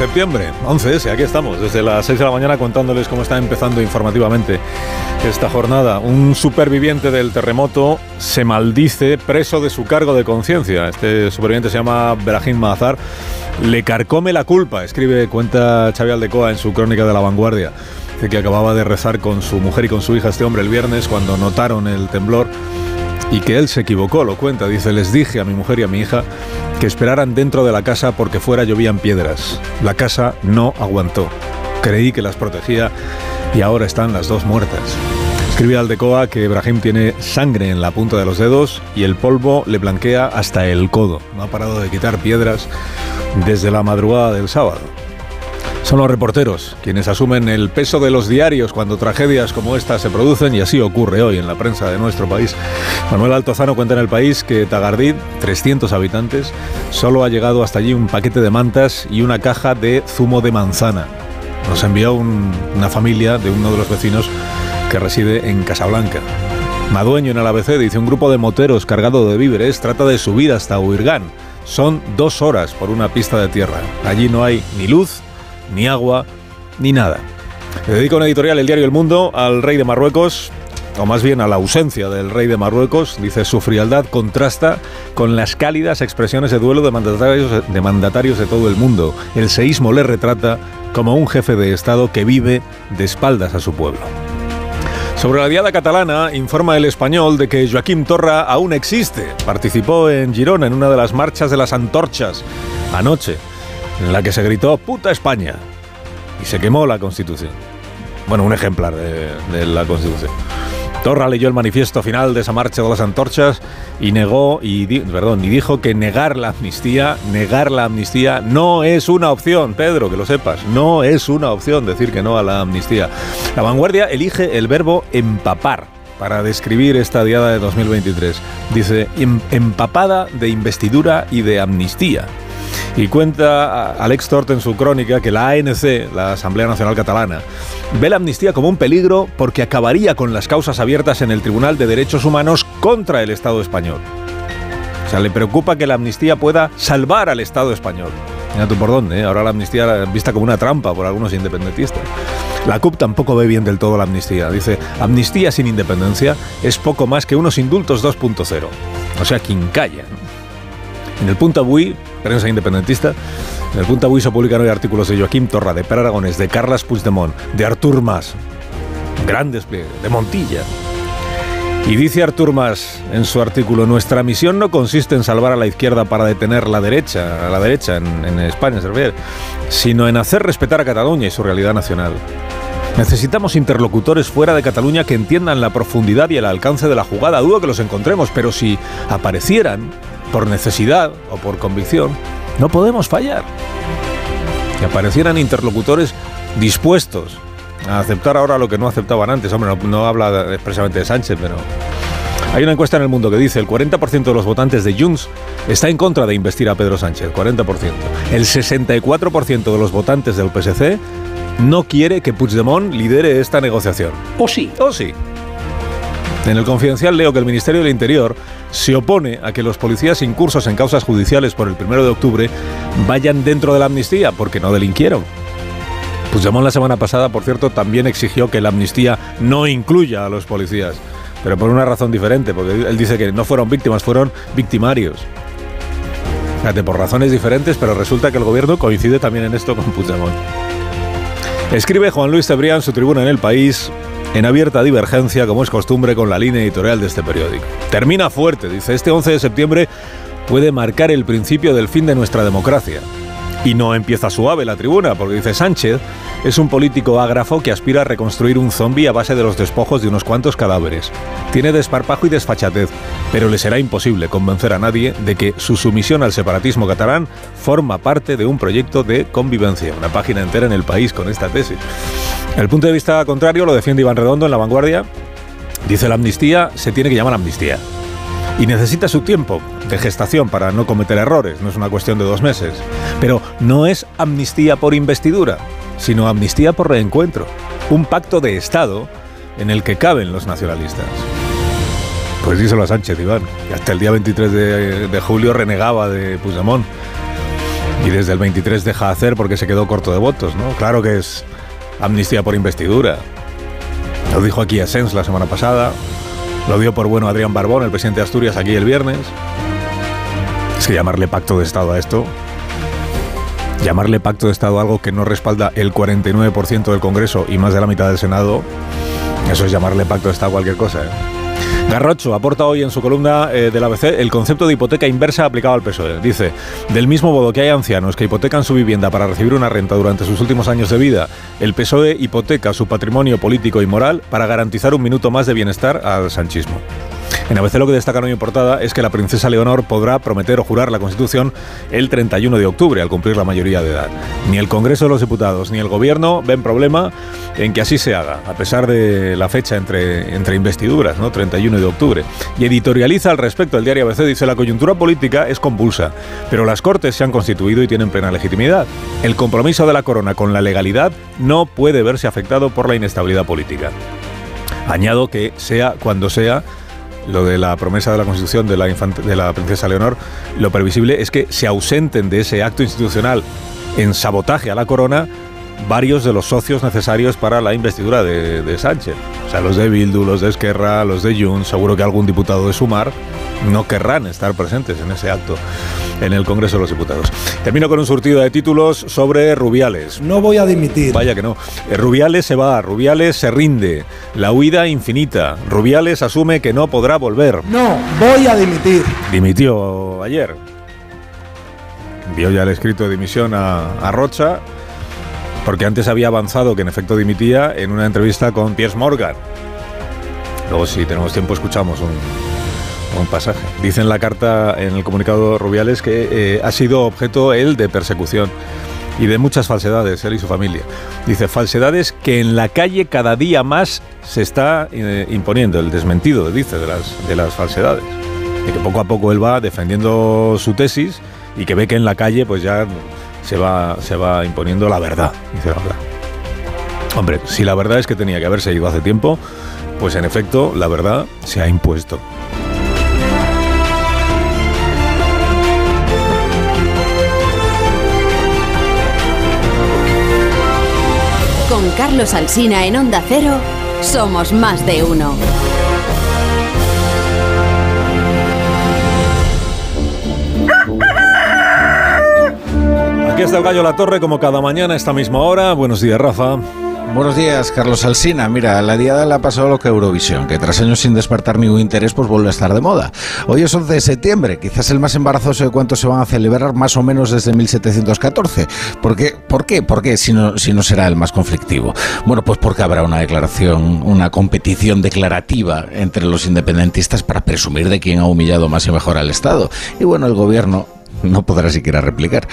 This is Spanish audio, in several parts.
Septiembre, 11S, aquí estamos, desde las 6 de la mañana contándoles cómo está empezando informativamente esta jornada. Un superviviente del terremoto se maldice preso de su cargo de conciencia. Este superviviente se llama Brahim Mazar. Le carcome la culpa, escribe, cuenta Xavi Aldecoa en su crónica de la vanguardia. Dice que acababa de rezar con su mujer y con su hija este hombre el viernes cuando notaron el temblor y que él se equivocó, lo cuenta. Dice, les dije a mi mujer y a mi hija que esperaran dentro de la casa porque fuera llovían piedras. La casa no aguantó. Creí que las protegía y ahora están las dos muertas. Escribe Aldecoa que Ibrahim tiene sangre en la punta de los dedos y el polvo le blanquea hasta el codo. No ha parado de quitar piedras desde la madrugada del sábado. Son los reporteros quienes asumen el peso de los diarios cuando tragedias como esta se producen y así ocurre hoy en la prensa de nuestro país. Manuel Altozano cuenta en el país que Tagardid, 300 habitantes, solo ha llegado hasta allí un paquete de mantas y una caja de zumo de manzana. Nos envió un, una familia de uno de los vecinos que reside en Casablanca. Madueño en el ABC dice un grupo de moteros cargado de víveres trata de subir hasta Huirgán. Son dos horas por una pista de tierra. Allí no hay ni luz ni agua, ni nada. Le dedico una editorial, el diario El Mundo, al rey de Marruecos, o más bien a la ausencia del rey de Marruecos. Dice, su frialdad contrasta con las cálidas expresiones de duelo de mandatarios, de mandatarios de todo el mundo. El seísmo le retrata como un jefe de Estado que vive de espaldas a su pueblo. Sobre la diada catalana, informa el español de que Joaquim Torra aún existe. Participó en Girona en una de las marchas de las antorchas anoche en la que se gritó puta España y se quemó la Constitución. Bueno, un ejemplar de, la Constitución. Torra leyó el manifiesto final de esa marcha de las antorchas y negó y perdón, y dijo que negar la amnistía, negar la amnistía no es una opción, Pedro, que lo sepas, no es una opción decir que no a la amnistía. La vanguardia elige el verbo empapar para describir esta diada de 2023. Dice empapada de investidura y de amnistía. Y cuenta Alex Tort en su crónica que la ANC, la Asamblea Nacional Catalana, ve la amnistía como un peligro porque acabaría con las causas abiertas en el Tribunal de Derechos Humanos contra el Estado español. O sea, le preocupa que la amnistía pueda salvar al Estado español. Mira tú por dónde, ¿eh? ahora la amnistía vista como una trampa por algunos independentistas. La CUP tampoco ve bien del todo la amnistía. Dice, amnistía sin independencia es poco más que unos indultos 2.0. O sea, quien calla. En el Punta Bui, prensa independentista, en el Punta Bui se publican hoy artículos de Joaquín Torra, de Per Aragones, de Carlas Puigdemont, de Artur Mas, gran despliegue, de Montilla. Y dice Artur Mas en su artículo, nuestra misión no consiste en salvar a la izquierda para detener la derecha, a la derecha en, en España, sino en hacer respetar a Cataluña y su realidad nacional. Necesitamos interlocutores fuera de Cataluña que entiendan la profundidad y el alcance de la jugada. Dudo que los encontremos, pero si aparecieran, por necesidad o por convicción, no podemos fallar. Que aparecieran interlocutores dispuestos a aceptar ahora lo que no aceptaban antes. Hombre, no, no habla expresamente de Sánchez, pero... Hay una encuesta en el mundo que dice el 40% de los votantes de Junts está en contra de investir a Pedro Sánchez, 40%. El 64% de los votantes del PSC no quiere que Puigdemont lidere esta negociación. ¿O sí? ¿O sí? En el confidencial leo que el Ministerio del Interior se opone a que los policías incursos en causas judiciales por el 1 de octubre vayan dentro de la amnistía porque no delinquieron. Puigdemont la semana pasada, por cierto, también exigió que la amnistía no incluya a los policías, pero por una razón diferente, porque él dice que no fueron víctimas, fueron victimarios. Fíjate, por razones diferentes, pero resulta que el gobierno coincide también en esto con Puigdemont. Escribe Juan Luis Cebrián su tribuna en El País, en abierta divergencia, como es costumbre, con la línea editorial de este periódico. Termina fuerte, dice, este 11 de septiembre puede marcar el principio del fin de nuestra democracia. Y no empieza suave la tribuna, porque dice Sánchez es un político ágrafo que aspira a reconstruir un zombi a base de los despojos de unos cuantos cadáveres. Tiene desparpajo y desfachatez, pero le será imposible convencer a nadie de que su sumisión al separatismo catalán forma parte de un proyecto de convivencia. Una página entera en el país con esta tesis. El punto de vista contrario lo defiende Iván Redondo en La Vanguardia. Dice la amnistía se tiene que llamar amnistía y necesita su tiempo de gestación para no cometer errores, no es una cuestión de dos meses. Pero no es amnistía por investidura, sino amnistía por reencuentro, un pacto de Estado en el que caben los nacionalistas. Pues díselo a Sánchez, Iván, que hasta el día 23 de, julio renegaba de Puigdemont y desde el 23 deja de hacer porque se quedó corto de votos, ¿no? Claro que es amnistía por investidura. Lo dijo aquí Asens la semana pasada, lo dio por bueno Adrián Barbón, el presidente de Asturias, aquí el viernes. Es que llamarle pacto de Estado a esto, llamarle pacto de Estado a algo que no respalda el 49% del Congreso y más de la mitad del Senado, eso es llamarle pacto de Estado a cualquier cosa. ¿eh? Garrocho aporta hoy en su columna eh, del ABC el concepto de hipoteca inversa aplicado al PSOE. Dice, del mismo modo que hay ancianos que hipotecan su vivienda para recibir una renta durante sus últimos años de vida, el PSOE hipoteca su patrimonio político y moral para garantizar un minuto más de bienestar al sanchismo. En ABC lo que destaca hoy en portada es que la princesa Leonor podrá prometer o jurar la Constitución el 31 de octubre, al cumplir la mayoría de edad. Ni el Congreso de los Diputados ni el Gobierno ven problema en que así se haga, a pesar de la fecha entre, entre investiduras, ¿no? 31 de octubre. Y editorializa al respecto el diario ABC, dice la coyuntura política es convulsa, pero las Cortes se han constituido y tienen plena legitimidad. El compromiso de la corona con la legalidad no puede verse afectado por la inestabilidad política. Añado que sea cuando sea, lo de la promesa de la Constitución de la, princesa Leonor, lo previsible es que se ausenten de ese acto institucional en sabotaje a la corona varios de los socios necesarios para la investidura de, de, Sánchez. O sea, los de Bildu, los de Esquerra, los de Junts, seguro que algún diputado de Sumar no querrán estar presentes en ese acto en el Congreso de los Diputados. Termino con un surtido de títulos sobre Rubiales. No voy a dimitir. Vaya que no. Rubiales se va, Rubiales se rinde. La huida infinita. Rubiales asume que no podrá volver. No, voy a dimitir. Dimitió ayer. Envió ya el escrito de dimisión a, a Rocha porque antes había avanzado que en efecto dimitía en una entrevista con Piers Morgan. Luego, si tenemos tiempo, escuchamos un, un pasaje. Dice en la carta, en el comunicado Rubiales, que eh, ha sido objeto él de persecución y de muchas falsedades, él y su familia. Dice, falsedades que en la calle cada día más se está eh, imponiendo, el desmentido, dice, de las, de las falsedades. Y que poco a poco él va defendiendo su tesis y que ve que en la calle pues ya se va, se va imponiendo la verdad, dice la. Hombre, si la verdad es que tenía que haberse ido hace tiempo, pues en efecto la verdad se ha impuesto. Con Carlos Alsina en Onda Cero, somos más de uno. Aquí está el gallo La Torre como cada mañana a esta misma hora. Buenos días, Rafa. Buenos días, Carlos Alsina. Mira, la diada le ha pasado lo que Eurovisión, que tras años sin despertar ningún interés, pues vuelve a estar de moda. Hoy es 11 de septiembre, quizás el más embarazoso de cuántos se van a celebrar más o menos desde 1714. ¿Por qué? ¿Por qué? ¿Por qué si no, si no será el más conflictivo? Bueno, pues porque habrá una declaración, una competición declarativa entre los independentistas para presumir de quién ha humillado más y mejor al Estado. Y bueno, el gobierno no podrá siquiera replicar.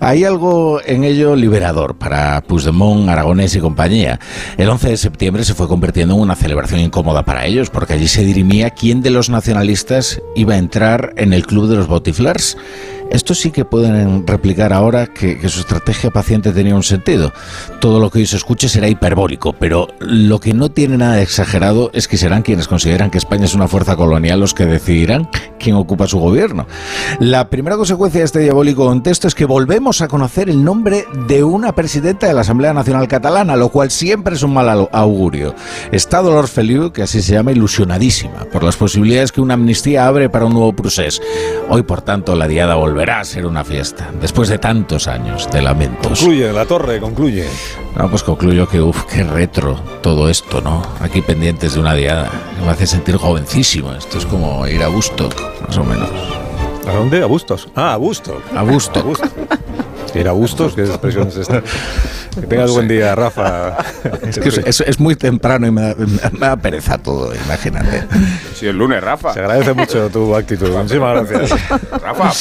Hay algo en ello liberador para Puigdemont, Aragonés y compañía. El 11 de septiembre se fue convirtiendo en una celebración incómoda para ellos, porque allí se dirimía quién de los nacionalistas iba a entrar en el club de los botiflars. Esto sí que pueden replicar ahora que, su estrategia paciente tenía un sentido. Todo lo que hoy se escuche será hiperbólico, pero lo que no tiene nada exagerado es que serán quienes consideran que España es una fuerza colonial los que decidirán quién ocupa su gobierno. La primera consecuencia de este diabólico contexto es que volvemos a conocer el nombre de una presidenta de la Asamblea Nacional Catalana, lo cual siempre es un mal augurio. Está Dolors Feliu, que así se llama, ilusionadísima por las posibilidades que una amnistía abre para un nuevo procés. Hoy, por tanto, la diada volverá volverá a ser una fiesta, después de tantos años de lamentos. Concluye, la torre, concluye. No, pues concluyo que, uff, qué retro todo esto, ¿no? Aquí pendientes de una diada. Me hace sentir jovencísimo. Esto es como ir a Busto, más o menos. ¿A dónde? ¿A Bustos? Ah, a Busto. A Busto. A Busto. ¿Que ir a gustos? ¿Qué expresión es esta? Que tengas buen día, Rafa. Es que es, es muy temprano y me da, me da pereza todo, imagínate. Si es lunes, Rafa. Se agradece mucho tu actitud. Muchísimas gracias. Rafa.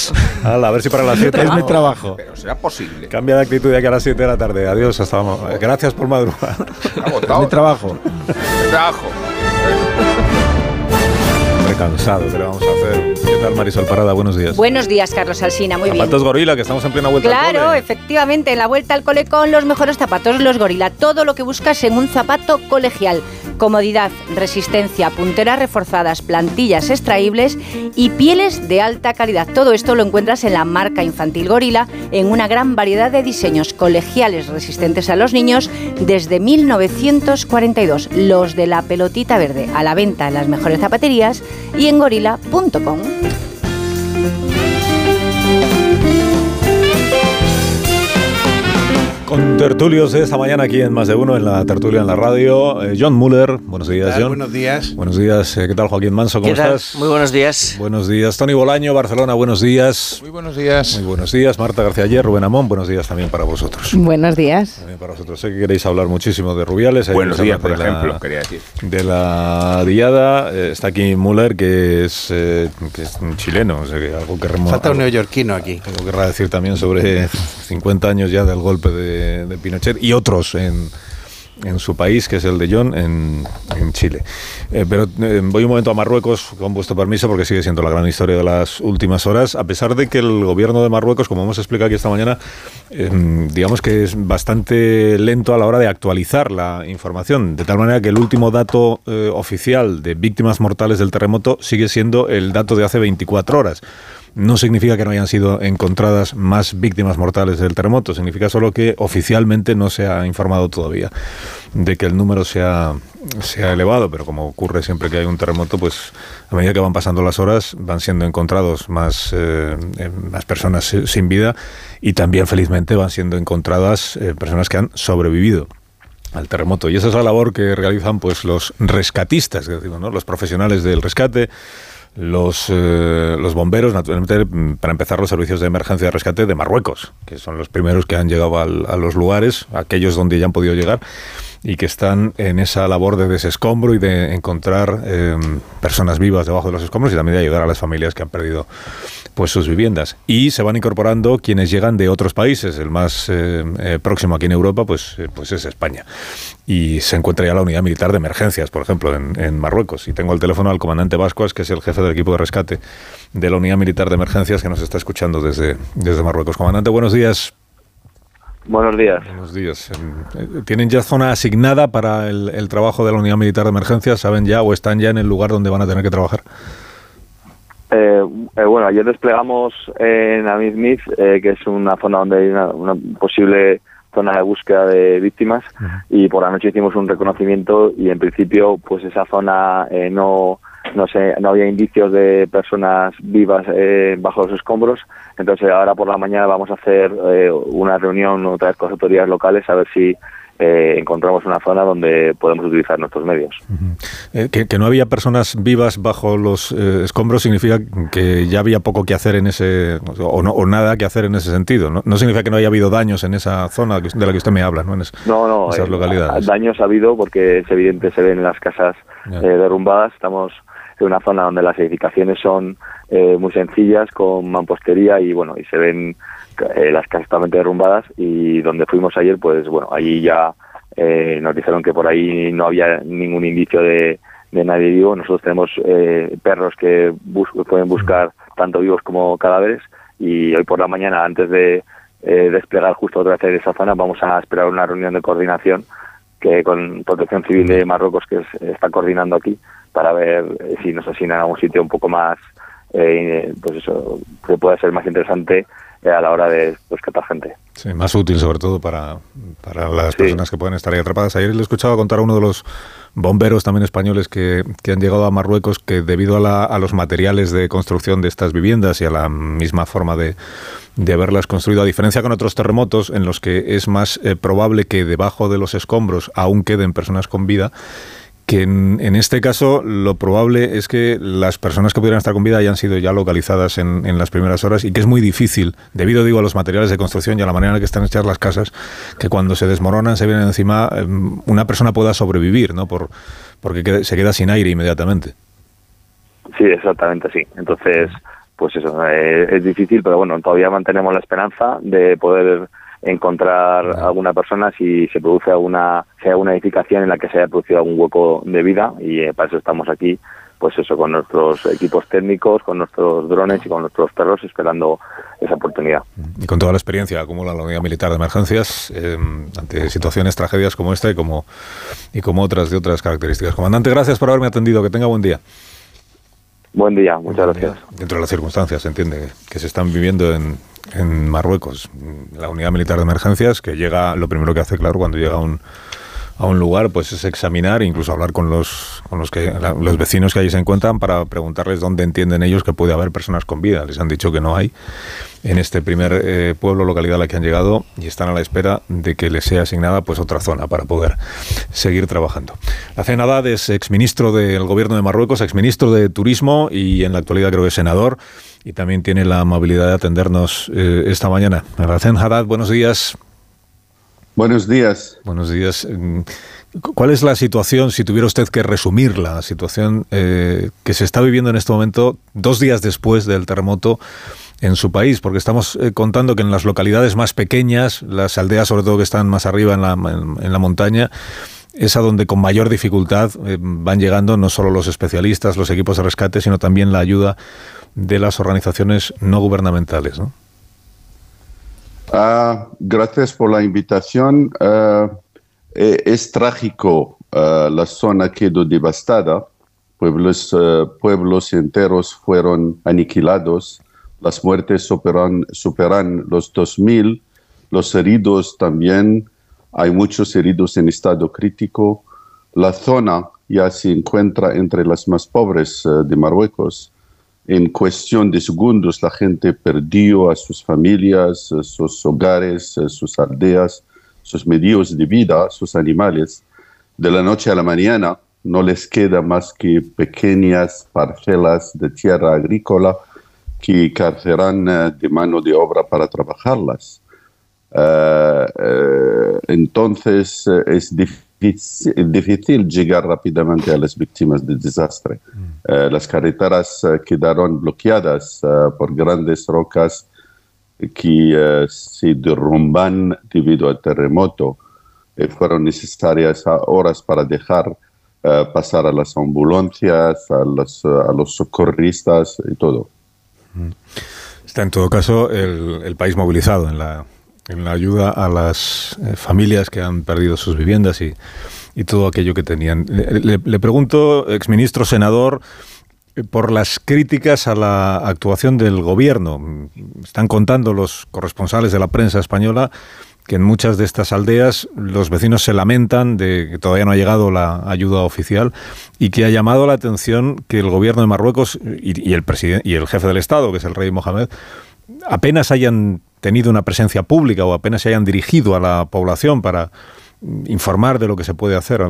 Hala, a ver si para las 7 Es mi trabajo. Pero será posible. Cambia de actitud de aquí a las 7 de la tarde. Adiós, hasta Gracias por madrugar. Es mi trabajo. El trabajo. Hombre, cansado, ¿qué le vamos a hacer? ¿Qué tal, Marisol Parada? Buenos días. Buenos días, Carlos Alsina, muy bien. Zapatos gorila, que estamos en plena vuelta al Claro, cole. efectivamente, en la vuelta al cole con los mejores zapatos, los gorila. Todo lo que buscas en un zapato colegial. Comodidad, resistencia, punteras reforzadas, plantillas extraíbles y pieles de alta calidad. Todo esto lo encuentras en la marca infantil Gorila en una gran variedad de diseños colegiales resistentes a los niños desde 1942. Los de la pelotita verde, a la venta en las mejores zapaterías y en gorila.com. thank you Con tertulios de esta mañana aquí en Más de Uno, en la tertulia en la radio. Eh, John Muller, buenos días, John. Buenos días. Buenos días, eh, ¿qué tal Joaquín Manso? ¿Cómo ¿Qué tal? estás? Muy buenos días. Buenos días, Tony Bolaño, Barcelona, buenos días. Muy buenos días. Muy buenos días, Marta García Ayer, Rubén Amón, buenos días también para vosotros. Buenos días. También para vosotros. Sé que queréis hablar muchísimo de Rubiales. Buenos nos días, por de la- ejemplo, quería decir. De la diada, eh, está aquí Müller, que es, eh, que es un chileno, o sea, que algo que remo- Falta un neoyorquino aquí. algo querrá decir también sobre 50 años ya del golpe de, de Pinochet y otros en, en su país, que es el de John, en, en Chile. Eh, pero eh, voy un momento a Marruecos, con vuestro permiso, porque sigue siendo la gran historia de las últimas horas, a pesar de que el gobierno de Marruecos, como hemos explicado aquí esta mañana, eh, digamos que es bastante lento a la hora de actualizar la información, de tal manera que el último dato oficial de víctimas mortales del terremoto sigue siendo el dato de hace 24 horas. No significa que no hayan sido encontradas más víctimas mortales del terremoto, significa solo que oficialmente no se ha informado todavía de que el número sea, sea elevado, pero como ocurre siempre que hay un terremoto, pues a medida que van pasando las horas van siendo encontrados más, eh, eh, personas sin vida y también felizmente van siendo encontradas eh, personas que han sobrevivido al terremoto. Y esa es la labor que realizan pues los rescatistas, ¿no? los profesionales del rescate, los, eh, los bomberos, naturalmente, para empezar, los servicios de emergencia de rescate de Marruecos, que son los primeros que han llegado a los lugares, aquellos donde ya han podido llegar, y que están en esa labor de desescombro y de encontrar eh, personas vivas debajo de los escombros y también de ayudar a las familias que han perdido pues sus viviendas. Y se van incorporando quienes llegan de otros países. El más eh, eh, próximo aquí en Europa pues, eh, pues es España. Y se encuentra ya la unidad militar de emergencias, por ejemplo, en, en Marruecos. Y tengo al teléfono al comandante Vascuas, que es el jefe del equipo de rescate de la unidad militar de emergencias, que nos está escuchando desde, desde Marruecos. Comandante, buenos días. Buenos días. Buenos días. Eh, ¿Tienen ya zona asignada para el, el trabajo de la unidad militar de emergencias? ¿Saben ya o están ya en el lugar donde van a tener que trabajar? Eh, eh, bueno, ayer desplegamos en Amid Smith, eh, que es una zona donde hay una, una posible zona de búsqueda de víctimas, y por la noche hicimos un reconocimiento y en principio, pues esa zona eh, no no sé, no había indicios de personas vivas eh, bajo los escombros. Entonces ahora por la mañana vamos a hacer eh, una reunión otra vez con las autoridades locales a ver si eh, encontramos una zona donde podemos utilizar nuestros medios. Eh, que, que no había personas vivas bajo los eh, escombros significa que ya había poco que hacer en ese, o, no, o nada que hacer en ese sentido. ¿no? No significa que no haya habido daños en esa zona de la que usted me habla, ¿no? En es- No, no, esas eh, localidades. daños ha habido porque es evidente, se ven las casas derrumbadas. Estamos en una zona donde las edificaciones son eh, muy sencillas, con mampostería y bueno, y se ven eh, las casas totalmente derrumbadas. Y donde fuimos ayer, pues bueno, allí ya eh, nos dijeron que por ahí no había ningún indicio de, de nadie vivo. Nosotros tenemos eh, perros que bus- pueden buscar tanto vivos como cadáveres y hoy por la mañana, antes de eh, desplegar justo otra vez esa zona, vamos a esperar una reunión de coordinación que con Protección Civil de Marruecos que es- está coordinando aquí para ver eh, si nos asignan a un sitio un poco más, eh, pues eso, que pueda ser más interesante eh, a la hora de rescatar gente. Sí, más útil sobre todo para, para las personas que pueden estar ahí atrapadas. Ayer le escuchaba contar a uno de los bomberos también españoles que, que han llegado a Marruecos que debido a, la- a los materiales de construcción de estas viviendas y a la misma forma de, de haberlas construido, a diferencia con otros terremotos en los que es más eh, probable que debajo de los escombros aún queden personas con vida, que en, en, este caso lo probable es que las personas que pudieran estar con vida hayan sido ya localizadas en, en, las primeras horas y que es muy difícil, debido digo a los materiales de construcción y a la manera en que están hechas las casas, que cuando se desmoronan, se vienen encima, em, una persona pueda sobrevivir, ¿no? Por, porque se queda sin aire inmediatamente. Sí, exactamente, sí. Entonces, pues eso, eh, es difícil, pero bueno, todavía mantenemos la esperanza de poder encontrar alguna persona si se produce alguna, sea una edificación en la que se haya producido algún hueco de vida y eh, para eso estamos aquí, pues eso, con nuestros equipos técnicos, con nuestros drones y con nuestros perros esperando esa oportunidad. Y con toda la experiencia acumula la Unidad Militar de Emergencias eh, ante situaciones, tragedias como esta y como, y como otras de otras características. Comandante, gracias por haberme atendido. Que tenga buen día. Buen día, muchas buen gracias. Día. Dentro de las circunstancias, se entiende, que se están viviendo en, en Marruecos. La unidad militar de emergencias, que llega, lo primero que hace, claro, cuando llega un, a un lugar, pues es examinar, incluso hablar con los, con los, que, los vecinos que allí se encuentran para preguntarles dónde entienden ellos que puede haber personas con vida. Les han dicho que no hay en este primer eh, pueblo, localidad a la que han llegado y están a la espera de que les sea asignada pues otra zona para poder seguir trabajando. La Haddad es exministro del gobierno de Marruecos, exministro de Turismo y en la actualidad creo que senador y también tiene la amabilidad de atendernos eh, esta mañana. Alhacén Haddad, buenos días. Buenos días. Buenos días. ¿Cuál es la situación, si tuviera usted que resumir la situación eh, que se está viviendo en este momento, dos días después del terremoto en su país? Porque estamos eh, contando que en las localidades más pequeñas, las aldeas sobre todo que están más arriba en la, en, en la montaña, es a donde con mayor dificultad eh, van llegando no solo los especialistas, los equipos de rescate, sino también la ayuda de las organizaciones no gubernamentales, ¿no? Uh, gracias por la invitación. Uh, es trágico, uh, la zona quedó devastada, pueblos, pueblos enteros fueron aniquilados, las muertes superan, superan los 2.000, los heridos también, hay muchos heridos en estado crítico. La zona ya se encuentra entre las más pobres de Marruecos en cuestión de segundos la gente perdió a sus familias, sus hogares, sus aldeas, sus medios de vida, sus animales. De la noche a la mañana no les queda más que pequeñas parcelas de tierra agrícola que carcerán de mano de obra para trabajarlas. Uh, uh, entonces es difícil difícil, difícil llegar rápidamente a las víctimas del desastre. Mm. Uh, las carreteras uh, quedaron bloqueadas uh, por grandes rocas que se derrumban debido al terremoto. fueron necesarias horas para dejar pasar a las ambulancias, a los, a los socorristas y todo. Mm. Está en todo caso el, el país movilizado en la, en la ayuda a las eh, familias que han perdido sus viviendas y, todo aquello que tenían. Le, le, le, pregunto, exministro, senador, eh, por las críticas a la actuación del gobierno. Están contando los corresponsales de la prensa española que en muchas de estas aldeas los vecinos se lamentan de que todavía no ha llegado la ayuda oficial y que ha llamado la atención que el gobierno de Marruecos y el jefe del Estado, que es el rey Mohamed, apenas hayan tenido una presencia pública o apenas se hayan dirigido a la población para informar de lo que se puede hacer.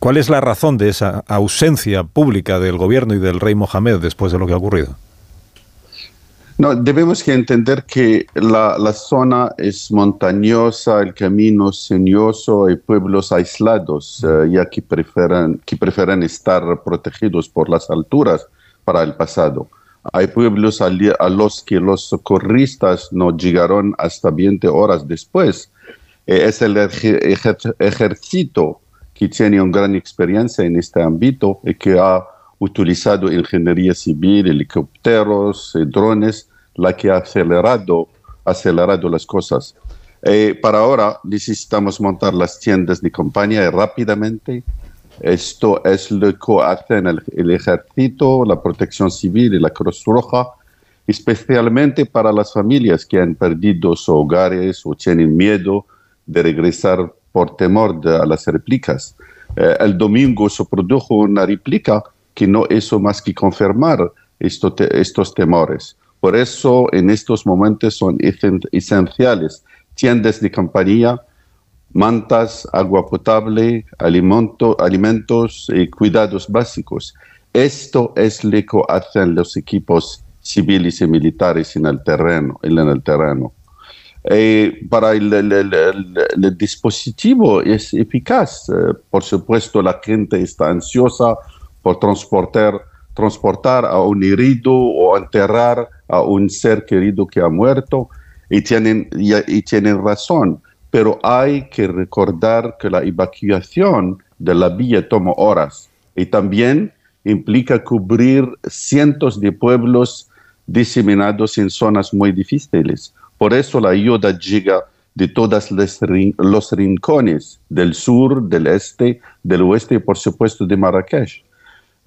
¿Cuál es la razón de esa ausencia pública del gobierno y del rey Mohamed después de lo que ha ocurrido? No, debemos entender que la, zona es montañosa, el camino sinuoso, hay pueblos aislados, uh, ya que prefieren, que prefieren estar protegidos por las alturas para el pasado. Hay pueblos a los que los socorristas no llegaron hasta 20 horas después. Eh, es el ejército que tiene una gran experiencia en este ámbito y que ha utilizado ingeniería civil, helicópteros, eh, drones, la que ha acelerado, acelerado las cosas. Eh, para ahora necesitamos montar las tiendas de campaña rápidamente esto es lo que hacen el, ejército, la protección civil y la Cruz Roja, especialmente para las familias que han perdido sus hogares o tienen miedo de regresar por temor a las réplicas. Eh, el domingo se produjo una réplica que no hizo más que confirmar estos temores. Por eso en estos momentos son esenciales tiendas de compañía, mantas, agua potable, alimento, alimentos y cuidados básicos. Esto es lo que hacen los equipos civiles y militares en el terreno. En el terreno. Eh, para el, el- dispositivo es eficaz. Eh, por supuesto, la gente está ansiosa por transportar, transportar a un herido o enterrar a un ser querido que ha muerto y tienen, y tienen razón. Pero hay que recordar que la evacuación de la villa toma horas y también implica cubrir cientos de pueblos diseminados en zonas muy difíciles. Por eso la ayuda llega de todos los, rin- los rincones del sur, del este, del oeste y por supuesto de Marrakech.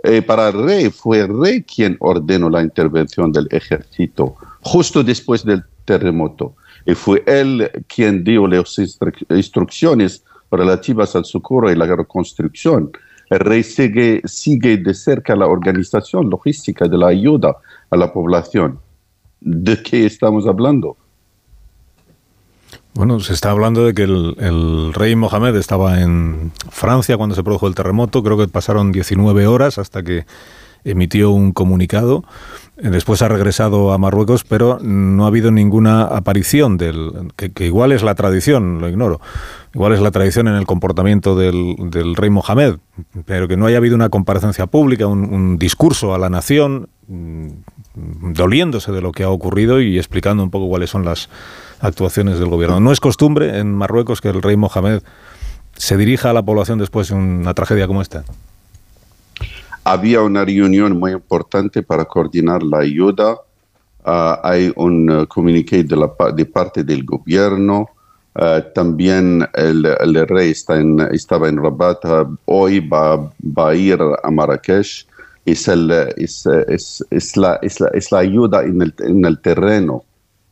Eh, para el rey fue el rey quien ordenó la intervención del ejército justo después del terremoto. Y fue él quien dio las instru- instrucciones relativas al socorro y la reconstrucción. El rey sigue, sigue de cerca la organización logística de la ayuda a la población. ¿De qué estamos hablando? Bueno, se está hablando de que el, el rey Mohamed estaba en Francia cuando se produjo el terremoto. Creo que pasaron 19 horas hasta que emitió un comunicado. Después ha regresado a Marruecos, pero no ha habido ninguna aparición del. que, igual es la tradición, lo ignoro. Igual es la tradición en el comportamiento del, del rey Mohamed, pero que no haya habido una comparecencia pública, un, un discurso a la nación, mm, doliéndose de lo que ha ocurrido y explicando un poco cuáles son las actuaciones del gobierno. No es costumbre en Marruecos que el rey Mohamed se dirija a la población después de una tragedia como esta. Había una reunión muy importante para coordinar la ayuda. Ah, hay un eh, comuniqué de, la, de parte del gobierno. Ah, también el, el rey está en- estaba en Rabat. Ah, hoy va, va a ir a Marrakech. Es, el, es, es, es la, la, la ayuda en el, en el terreno.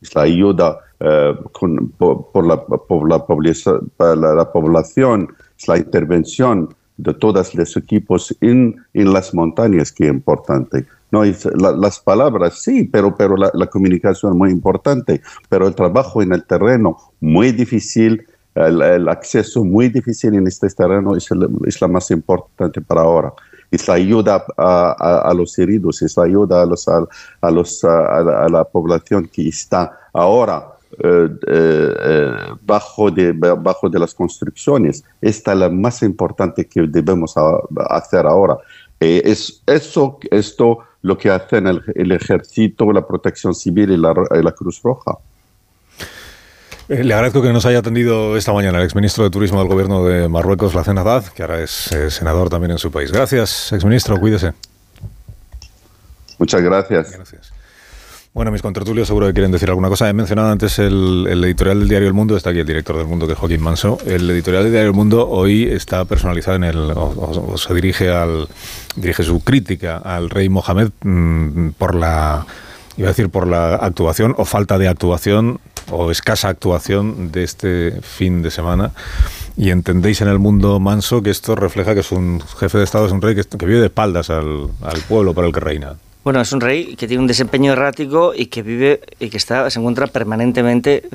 Es la ayuda eh, con- por, por por la población. Es la intervención de todos los equipos en, en las montañas que es importante. No, es, la- las palabras sí, pero, pero la, comunicación muy importante, pero el trabajo en el terreno muy difícil, el, acceso muy difícil en este terreno es, el- es la más importante para ahora. Es la ayuda a, a- los heridos, es la ayuda a, los, a, a la, población que está ahora bajo, de, bajo de las construcciones. Esta es la más importante que debemos hacer ahora. Eh, es eso, esto lo que hacen el, el ejército, la protección civil y la, la Cruz Roja. Eh, Le agradezco que nos haya atendido esta mañana el exministro de Turismo del Gobierno de Marruecos, Lacen Haddad, que ahora es eh, senador también en su país. Gracias, exministro, cuídese. Muchas gracias. Gracias. Bueno, mis contertulios seguro que quieren decir alguna cosa. He mencionado antes el, editorial del diario El Mundo, está aquí el director del Mundo, que es Joaquín Manso. El editorial del diario El Mundo hoy está personalizado en el, o se dirige al, dirige su crítica al rey Mohamed mm, por la, iba a decir por la actuación o falta de actuación o escasa actuación de este fin de semana. Y entendéis en el mundo manso que esto refleja que es un jefe de Estado, es un rey que, que vive de espaldas al, al pueblo para el que reina. Bueno, es un rey que tiene un desempeño errático y que vive y que se encuentra permanentemente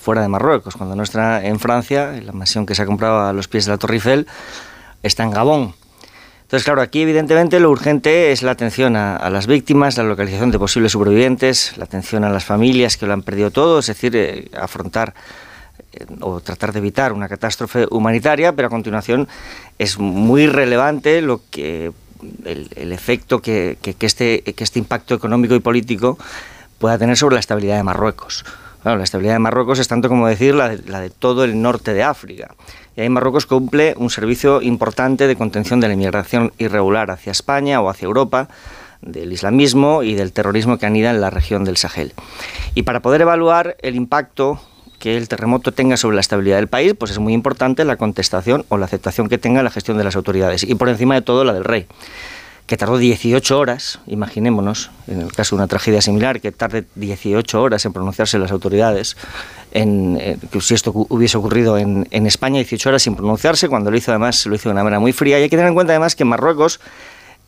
fuera de Marruecos. Cuando no está en Francia, la mansión que se ha comprado a los pies de la Torre Eiffel, está en Gabón. Entonces, claro, aquí evidentemente lo urgente es la atención a, a las víctimas, la localización de posibles sobrevivientes, la atención a las familias que lo han perdido todo, es decir, eh, afrontar eh, o tratar de evitar una catástrofe humanitaria, pero a continuación es muy relevante lo que el, efecto que, que- este, que este impacto económico y político pueda tener sobre la estabilidad de Marruecos. La estabilidad de Marruecos es tanto como decir la de, la de todo el norte de África. Y ahí Marruecos cumple un servicio importante de contención de la inmigración irregular hacia España o hacia Europa, del islamismo y del terrorismo que anida en la región del Sahel. Y para poder evaluar el impacto que el terremoto tenga sobre la estabilidad del país, pues es muy importante la contestación o la aceptación que tenga la gestión de las autoridades y por encima de todo la del rey, que tardó 18 horas, imaginémonos, en el caso de una tragedia similar, que tarde 18 horas en pronunciarse las autoridades, que si esto hubiese ocurrido en España, 18 horas sin pronunciarse, cuando lo hizo además, lo hizo de una manera muy fría. Y hay que tener en cuenta además que en Marruecos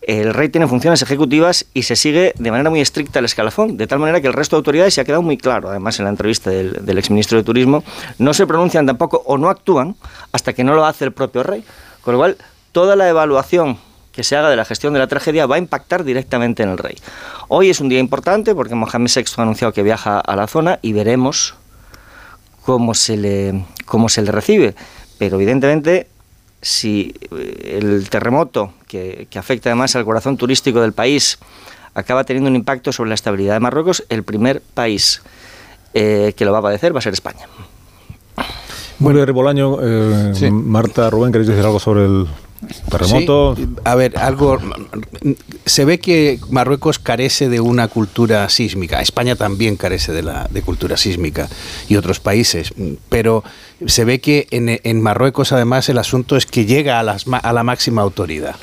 el rey tiene funciones ejecutivas y se sigue de manera muy estricta el escalafón, de tal manera que el resto de autoridades se ha quedado muy claro, además en la entrevista del, del exministro de Turismo, no se pronuncian tampoco o no actúan hasta que no lo hace el propio rey. Con lo cual, toda la evaluación que se haga de la gestión de la tragedia va a impactar directamente en el rey. Hoy es un día importante porque Mohamed VI ha anunciado que viaja a la zona y veremos cómo se le, cómo se le recibe. Pero evidentemente, si eh, el terremoto, que, que afecta además al corazón turístico del país, acaba teniendo un impacto sobre la estabilidad de Marruecos, el primer país eh, que lo va a padecer va a ser España. Bueno, Bolaño, eh, Marta, Rubén, ¿queréis decir algo sobre el terremoto? A ver, algo. Se ve que Marruecos carece de una cultura sísmica. España también carece de la de cultura sísmica y otros países. Pero se ve que en, en Marruecos, además, el asunto es que llega a, a la máxima autoridad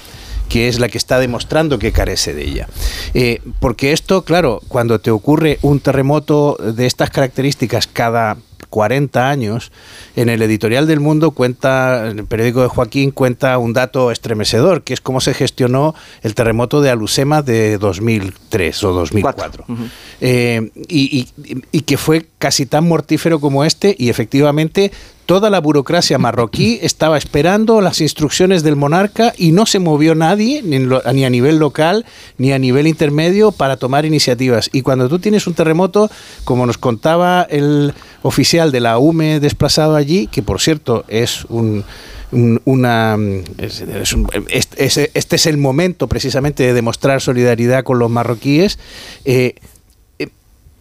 que es la que está demostrando que carece de ella. Eh, porque esto, claro, cuando te ocurre un terremoto de estas características cada 40 años, en el editorial del Mundo cuenta, en el periódico de Joaquín cuenta un dato estremecedor, que es cómo se gestionó el terremoto de Alusema de 2003 o 2004. eh, y, y, y que fue casi tan mortífero como este y efectivamente toda la burocracia marroquí estaba esperando las instrucciones del monarca y no se movió nadie, ni, lo, ni, a nivel local ni a nivel intermedio, para tomar iniciativas. Y cuando tú tienes un terremoto, como nos contaba el oficial de la UME desplazado allí, que por cierto es un una es, es un, este, este, es el momento precisamente de demostrar solidaridad con los marroquíes. Eh,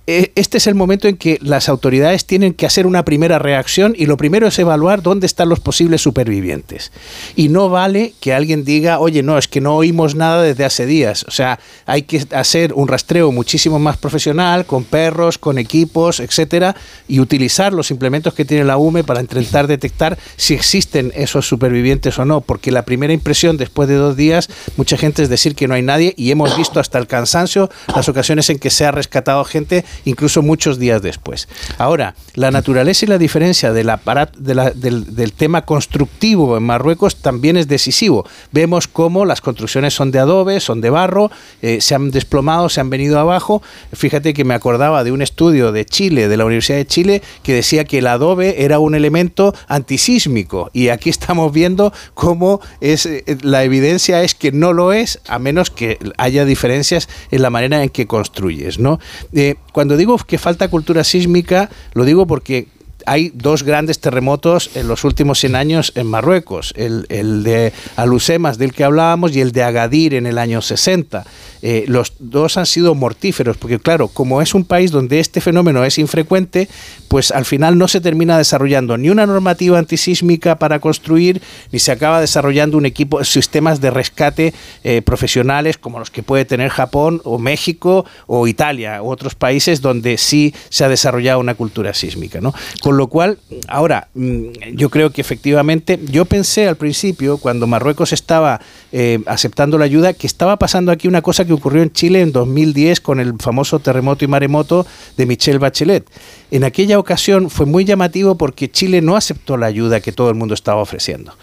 este es el momento en que las autoridades tienen que hacer una primera reacción y lo primero es evaluar dónde están los posibles supervivientes. Y no vale que alguien diga, oye, no, es que no oímos nada desde hace días. O sea, hay que hacer un rastreo muchísimo más profesional, con perros, con equipos, etcétera, y utilizar los implementos que tiene la UME para intentar detectar si existen esos supervivientes o no. Porque la primera impresión después de dos días, mucha gente es decir que no hay nadie y hemos visto hasta el cansancio las ocasiones en que se ha rescatado gente incluso muchos días después. Ahora, la naturaleza y la diferencia de la, de la, del, del, tema constructivo en Marruecos también es decisivo. Vemos cómo las construcciones son de adobe, son de barro, eh, se han desplomado, se han venido abajo. Fíjate que me acordaba de un estudio de Chile, de la Universidad de Chile, que decía que el adobe era un elemento antisísmico. Y aquí estamos viendo cómo es, la evidencia es que no lo es, a menos que haya diferencias en la manera en que construyes. ¿no? Eh, digo que falta cultura sísmica, lo digo porque hay dos grandes terremotos en los últimos 100 años en Marruecos, el, de Alusemas del que hablábamos y el de Agadir en el año 60. Eh, los dos han sido mortíferos, porque claro, como es un país donde este fenómeno es infrecuente, pues al final no se termina desarrollando ni una normativa antisísmica para construir, ni se acaba desarrollando un equipo, sistemas de rescate eh, profesionales como los que puede tener Japón o México o Italia u otros países donde sí se ha desarrollado una cultura sísmica. ¿no? Lo cual, ahora, yo creo que efectivamente, yo pensé al principio, cuando Marruecos estaba eh, aceptando la ayuda, que estaba pasando aquí una cosa que ocurrió en Chile en 2010 con el famoso terremoto y maremoto de Michelle Bachelet. En aquella ocasión fue muy llamativo porque Chile no aceptó la ayuda que todo el mundo estaba ofreciendo.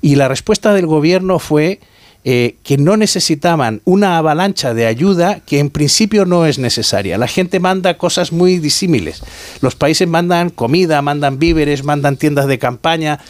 Y la respuesta del gobierno fue eh, que no necesitaban una avalancha de ayuda que en principio no es necesaria. La gente manda cosas muy disímiles. Los países mandan comida, mandan víveres, mandan tiendas de campaña.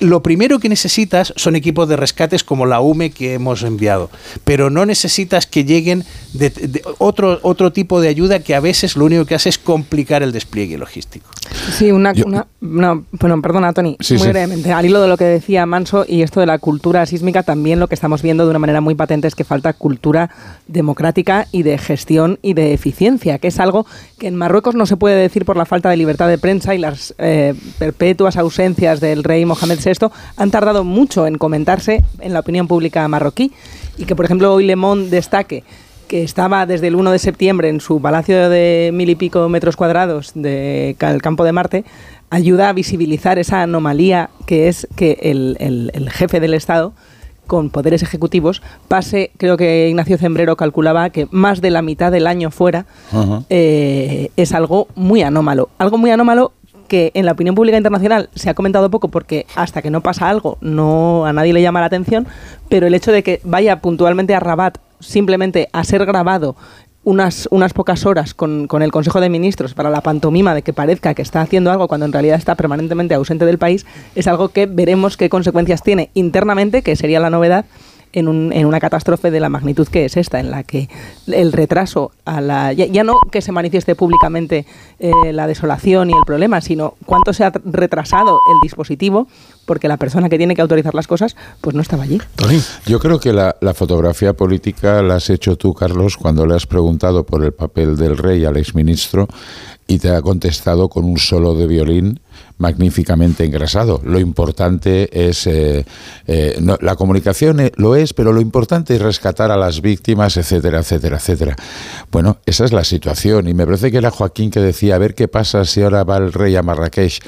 Lo primero que necesitas son equipos de rescates como la UME que hemos enviado, pero no necesitas que lleguen de, de otro, otro tipo de ayuda que a veces lo único que hace es complicar el despliegue logístico. Sí, una, una no, bueno, perdona, Tony, Sí, muy sí. brevemente. Al hilo de lo que decía Manso y esto de la cultura sísmica, también lo que estamos viendo de una manera muy patente es que falta cultura democrática y de gestión y de eficiencia, que es algo que en Marruecos no se puede decir por la falta de libertad de prensa y las eh, perpetuas ausencias del rey Mohamed VI han tardado mucho en comentarse en la opinión pública marroquí y que, por ejemplo, hoy Le Monde destaque que estaba desde el 1 de septiembre en su palacio de mil y pico metros cuadrados del campo de Marte, ayuda a visibilizar esa anomalía que es que el, el, el jefe del Estado con poderes ejecutivos pase, creo que Ignacio Zembrero calculaba que más de la mitad del año fuera, eh, es algo muy anómalo. Algo muy anómalo en la opinión pública internacional se ha comentado poco porque hasta que no pasa algo no a nadie le llama la atención, pero el hecho de que vaya puntualmente a Rabat simplemente a ser grabado unas, unas pocas horas con, con, el Consejo de Ministros para la pantomima de que parezca que está haciendo algo cuando en realidad está permanentemente ausente del país, es algo que veremos qué consecuencias tiene internamente, que sería la novedad, en, un, en, una catástrofe de la magnitud que es esta, en la que el retraso a la. Ya, ya no que se manifieste públicamente eh, la desolación y el problema, sino cuánto se ha retrasado el dispositivo porque la persona que tiene que autorizar las cosas pues no estaba allí. Yo creo que la, la, fotografía política la has hecho tú, Carlos, cuando le has preguntado por el papel del rey al exministro y te ha contestado con un solo de violín magníficamente engrasado. Lo importante es, eh, eh, la comunicación lo es, pero lo importante es rescatar a las víctimas, etcétera, etcétera, etcétera. Bueno, esa es la situación y me parece que era Joaquín que decía, a ver qué pasa si ahora va el rey a Marrakech.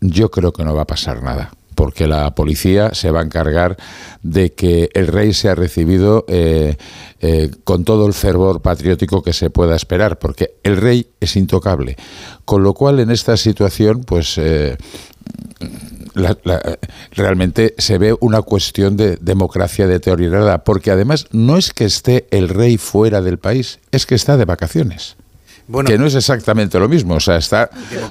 Yo creo que no va a pasar nada porque la policía se va a encargar de que el rey sea recibido eh, eh, con todo el fervor patriótico que se pueda esperar, porque el rey es intocable. Con lo cual, en esta situación, pues eh, la, realmente se ve una cuestión de democracia deteriorada, porque además no es que esté el rey fuera del país, es que está de vacaciones. Bueno, que no es exactamente lo mismo, o sea, está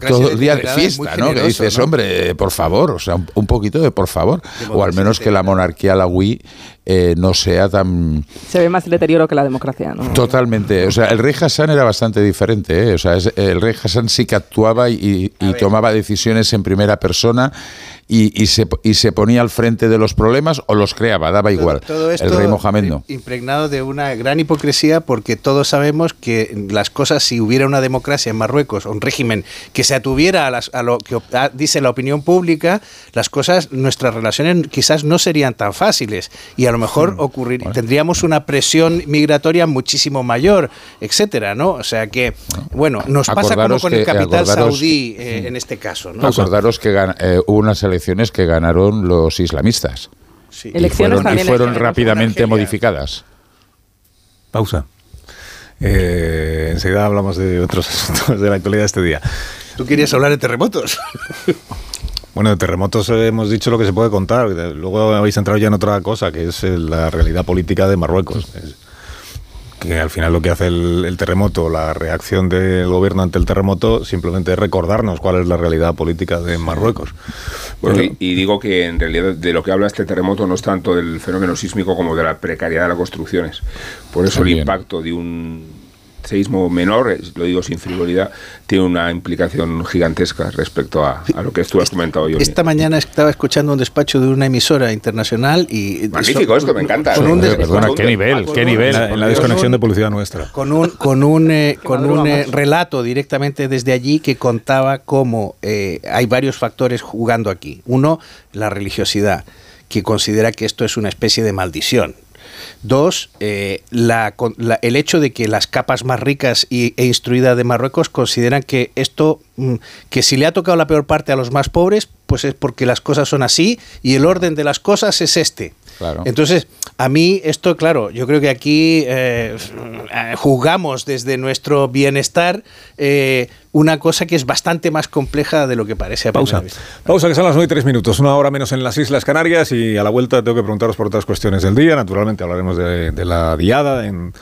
todo el día de fiesta, ¿no? Que dices, ¿no? hombre, por favor, o sea, un, un poquito de por favor, o al menos que la monarquía la Wii eh, no sea tan... Se ve más el deterioro que la democracia, ¿no? Totalmente, o sea, el rey Hassan era bastante diferente, ¿eh? o sea, es, el rey Hassan sí que actuaba y, y tomaba decisiones en primera persona y, y, se, y se ponía al frente de los problemas o los creaba, daba igual. Todo, todo esto el rey Mohamed no. Impregnado de una gran hipocresía porque todos sabemos que las cosas, si hubiera una democracia en Marruecos, un régimen que se atuviera a, las, a lo que dice la opinión pública, las cosas, nuestras relaciones quizás no serían tan fáciles y a lo mejor Hmm. ocurrir, bueno. tendríamos una presión migratoria muchísimo mayor, etcétera, ¿no? O sea que, bueno, nos pasa como con que, el capital saudí eh, en este caso, ¿no? Acordaros que eh, hubo unas elecciones que ganaron los islamistas. Sí. Y fueron, y fueron rápidamente modificadas. Pausa. Eh, enseguida hablamos de otros asuntos de la actualidad de este día. ¿Tú querías hablar de terremotos? Bueno, de terremotos hemos dicho lo que se puede contar. Luego habéis entrado ya en otra cosa, que es la realidad política de Marruecos. Que al final lo que hace el, el, terremoto, la reacción del gobierno ante el terremoto, simplemente es recordarnos cuál es la realidad política de Marruecos. Bueno, y, y, digo que en realidad de lo que habla este terremoto no es tanto del fenómeno sísmico como de la precariedad de las construcciones. Por eso También. el impacto de un seísmo menor, lo digo sin frivolidad, tiene una implicación gigantesca respecto a, a lo que tú has comentado hoy. Esta mañana estaba escuchando un despacho de una emisora internacional y... Magnífico esto, me encanta. Con un Perdona, qué nivel, qué nivel. En la, en la desconexión de publicidad nuestra. Con un, con un, eh, con un eh, relato directamente desde allí que contaba cómo eh, hay varios factores jugando aquí. Uno, la religiosidad, que considera que esto es una especie de maldición. Dos, eh, la, la, el hecho de que las capas más ricas y, e instruidas de Marruecos consideran que esto, mm, que si le ha tocado la peor parte a los más pobres, pues es porque las cosas son así y el orden de las cosas es este. Claro. Entonces, a mí esto, claro, yo creo que aquí eh, juzgamos desde nuestro bienestar eh, una cosa que es bastante más compleja de lo que parece a Pausa. Pausa, que son las 9 y 3 minutos, una hora menos en las Islas Canarias y a la vuelta tengo que preguntaros por otras cuestiones del día. Naturalmente hablaremos de, de la diada en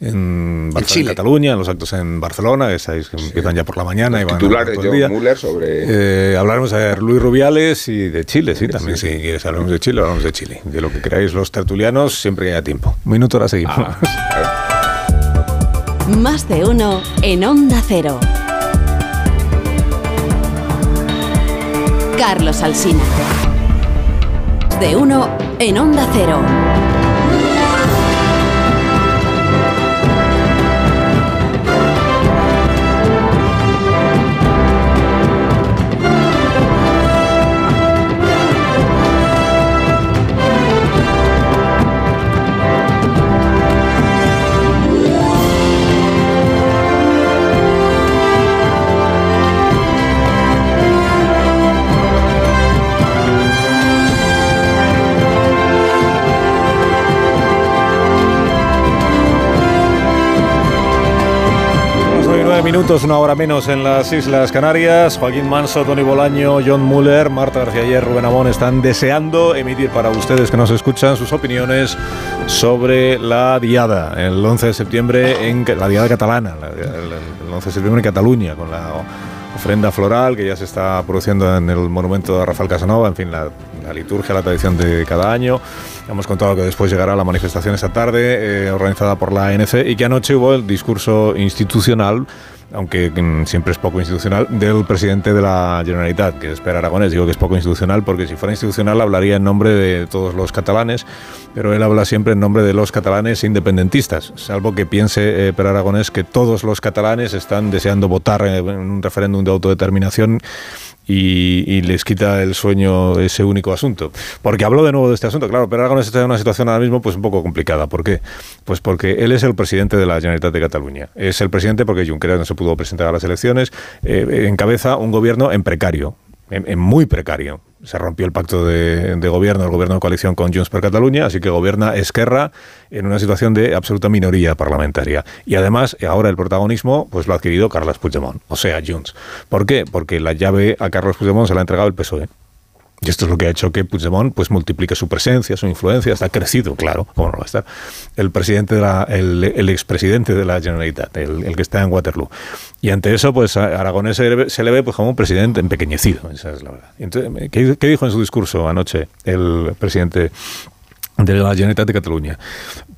en, Barcelona, en Cataluña, en los actos en Barcelona, que sabéis que sí. empiezan ya por la mañana. Los y van titulares de John Muller sobre... Eh, hablaremos de Luis Rubiales y de Chile, sí, también sí. si quieres hablaremos de Chile, hablamos de Chile. De lo que queráis los tertulianos, siempre que haya tiempo. Un minuto, ahora seguimos. Ah, Más de uno en Onda Cero. Carlos Alsina. De uno en Onda Cero. Minutos, una hora menos en las Islas Canarias. Joaquín Manso, Tony Bolaño, John Muller, Marta García Ayer, Rubén Amón están deseando emitir para ustedes que nos escuchan sus opiniones sobre la diada, el 11 de septiembre, en la diada catalana, el 11 de septiembre en Cataluña, con la ofrenda floral que ya se está produciendo en el monumento de Rafael Casanova, en fin, la, liturgia, la tradición de cada año. Hemos contado que después llegará la manifestación esta tarde, eh, organizada por la ANC, y que anoche hubo el discurso institucional aunque siempre es poco institucional, del presidente de la Generalitat, que es Per Aragonés. Digo que es poco institucional porque si fuera institucional hablaría en nombre de todos los catalanes, pero él habla siempre en nombre de los catalanes independentistas, salvo que piense eh, Per Aragonés que todos los catalanes están deseando votar en un referéndum de autodeterminación y, les quita el sueño ese único asunto. Porque habló de nuevo de este asunto, claro, pero Aragonés está en una situación ahora mismo pues un poco complicada. ¿Por qué? Pues porque él es el presidente de la Generalitat de Cataluña. Es el presidente porque Junqueras no se pudo presentar a las elecciones, eh, encabeza un gobierno en precario, en muy precario se rompió el pacto de, gobierno, el gobierno de coalición con Junts per Cataluña, así que gobierna Esquerra en una situación de absoluta minoría parlamentaria. Y además, ahora el protagonismo pues lo ha adquirido Carles Puigdemont, o sea, Junts. ¿Por qué? Porque la llave a Carlos Puigdemont se la ha entregado el PSOE. Y esto es lo que ha hecho que Puigdemont pues, multiplique su presencia, su influencia, ha crecido, claro, como no va a estar. El presidente de la, el, expresidente de la Generalitat, el, que está en Waterloo. Y ante eso, pues a Aragonés se le ve, pues, como un presidente empequeñecido, esa es la verdad. Entonces, ¿qué, ¿Qué dijo en su discurso anoche el presidente de la Generalitat de Cataluña?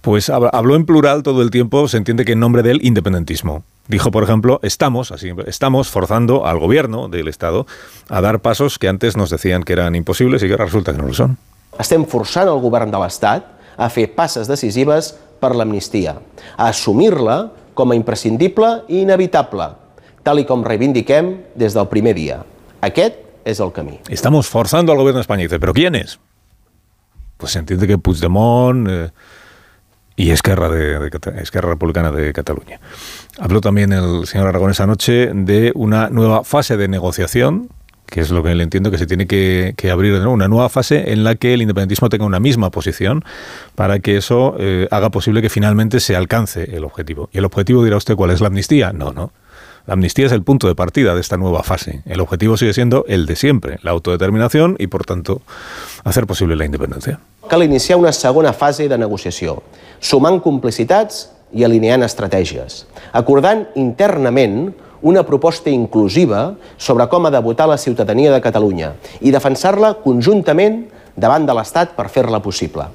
Pues habló en plural todo el tiempo, se entiende que en nombre del independentismo. Dijo, por ejemplo, estamos, así, estamos forzando al gobierno del Estado a dar pasos que antes nos decían que eran imposibles y que ahora resulta que no lo son. Estem forçant el govern de l'Estat a fer passes decisives per l'amnistia, a assumir-la com a imprescindible i inevitable, tal i com reivindiquem des del primer dia. Aquest és el camí. Estamos forzando al gobierno de España. Dice, ¿pero quiénes? Pues se entiende que Puigdemont... Eh, y Esquerra, de, de, Republicana de Cataluña. Habló también el señor Aragonés anoche de una nueva fase de negociación que es lo que le entiendo que se tiene que, abrir una nueva fase en la que el independentismo tenga una misma posición para que eso eh, haga posible que finalmente se alcance el objetivo. ¿Y el objetivo dirá usted cuál es la amnistía? No, no. La amnistía es el punto de partida de esta nueva fase. El objetivo sigue siendo el de siempre, la autodeterminación y, por tanto, hacer posible la independencia. Cal iniciar una segunda fase de negociación, sumant complicitats i alineant estratègies, acordant internament una proposta inclusiva sobre com ha de votar la ciutadania de Catalunya i defensar-la conjuntament davant de l'Estat per fer-la possible.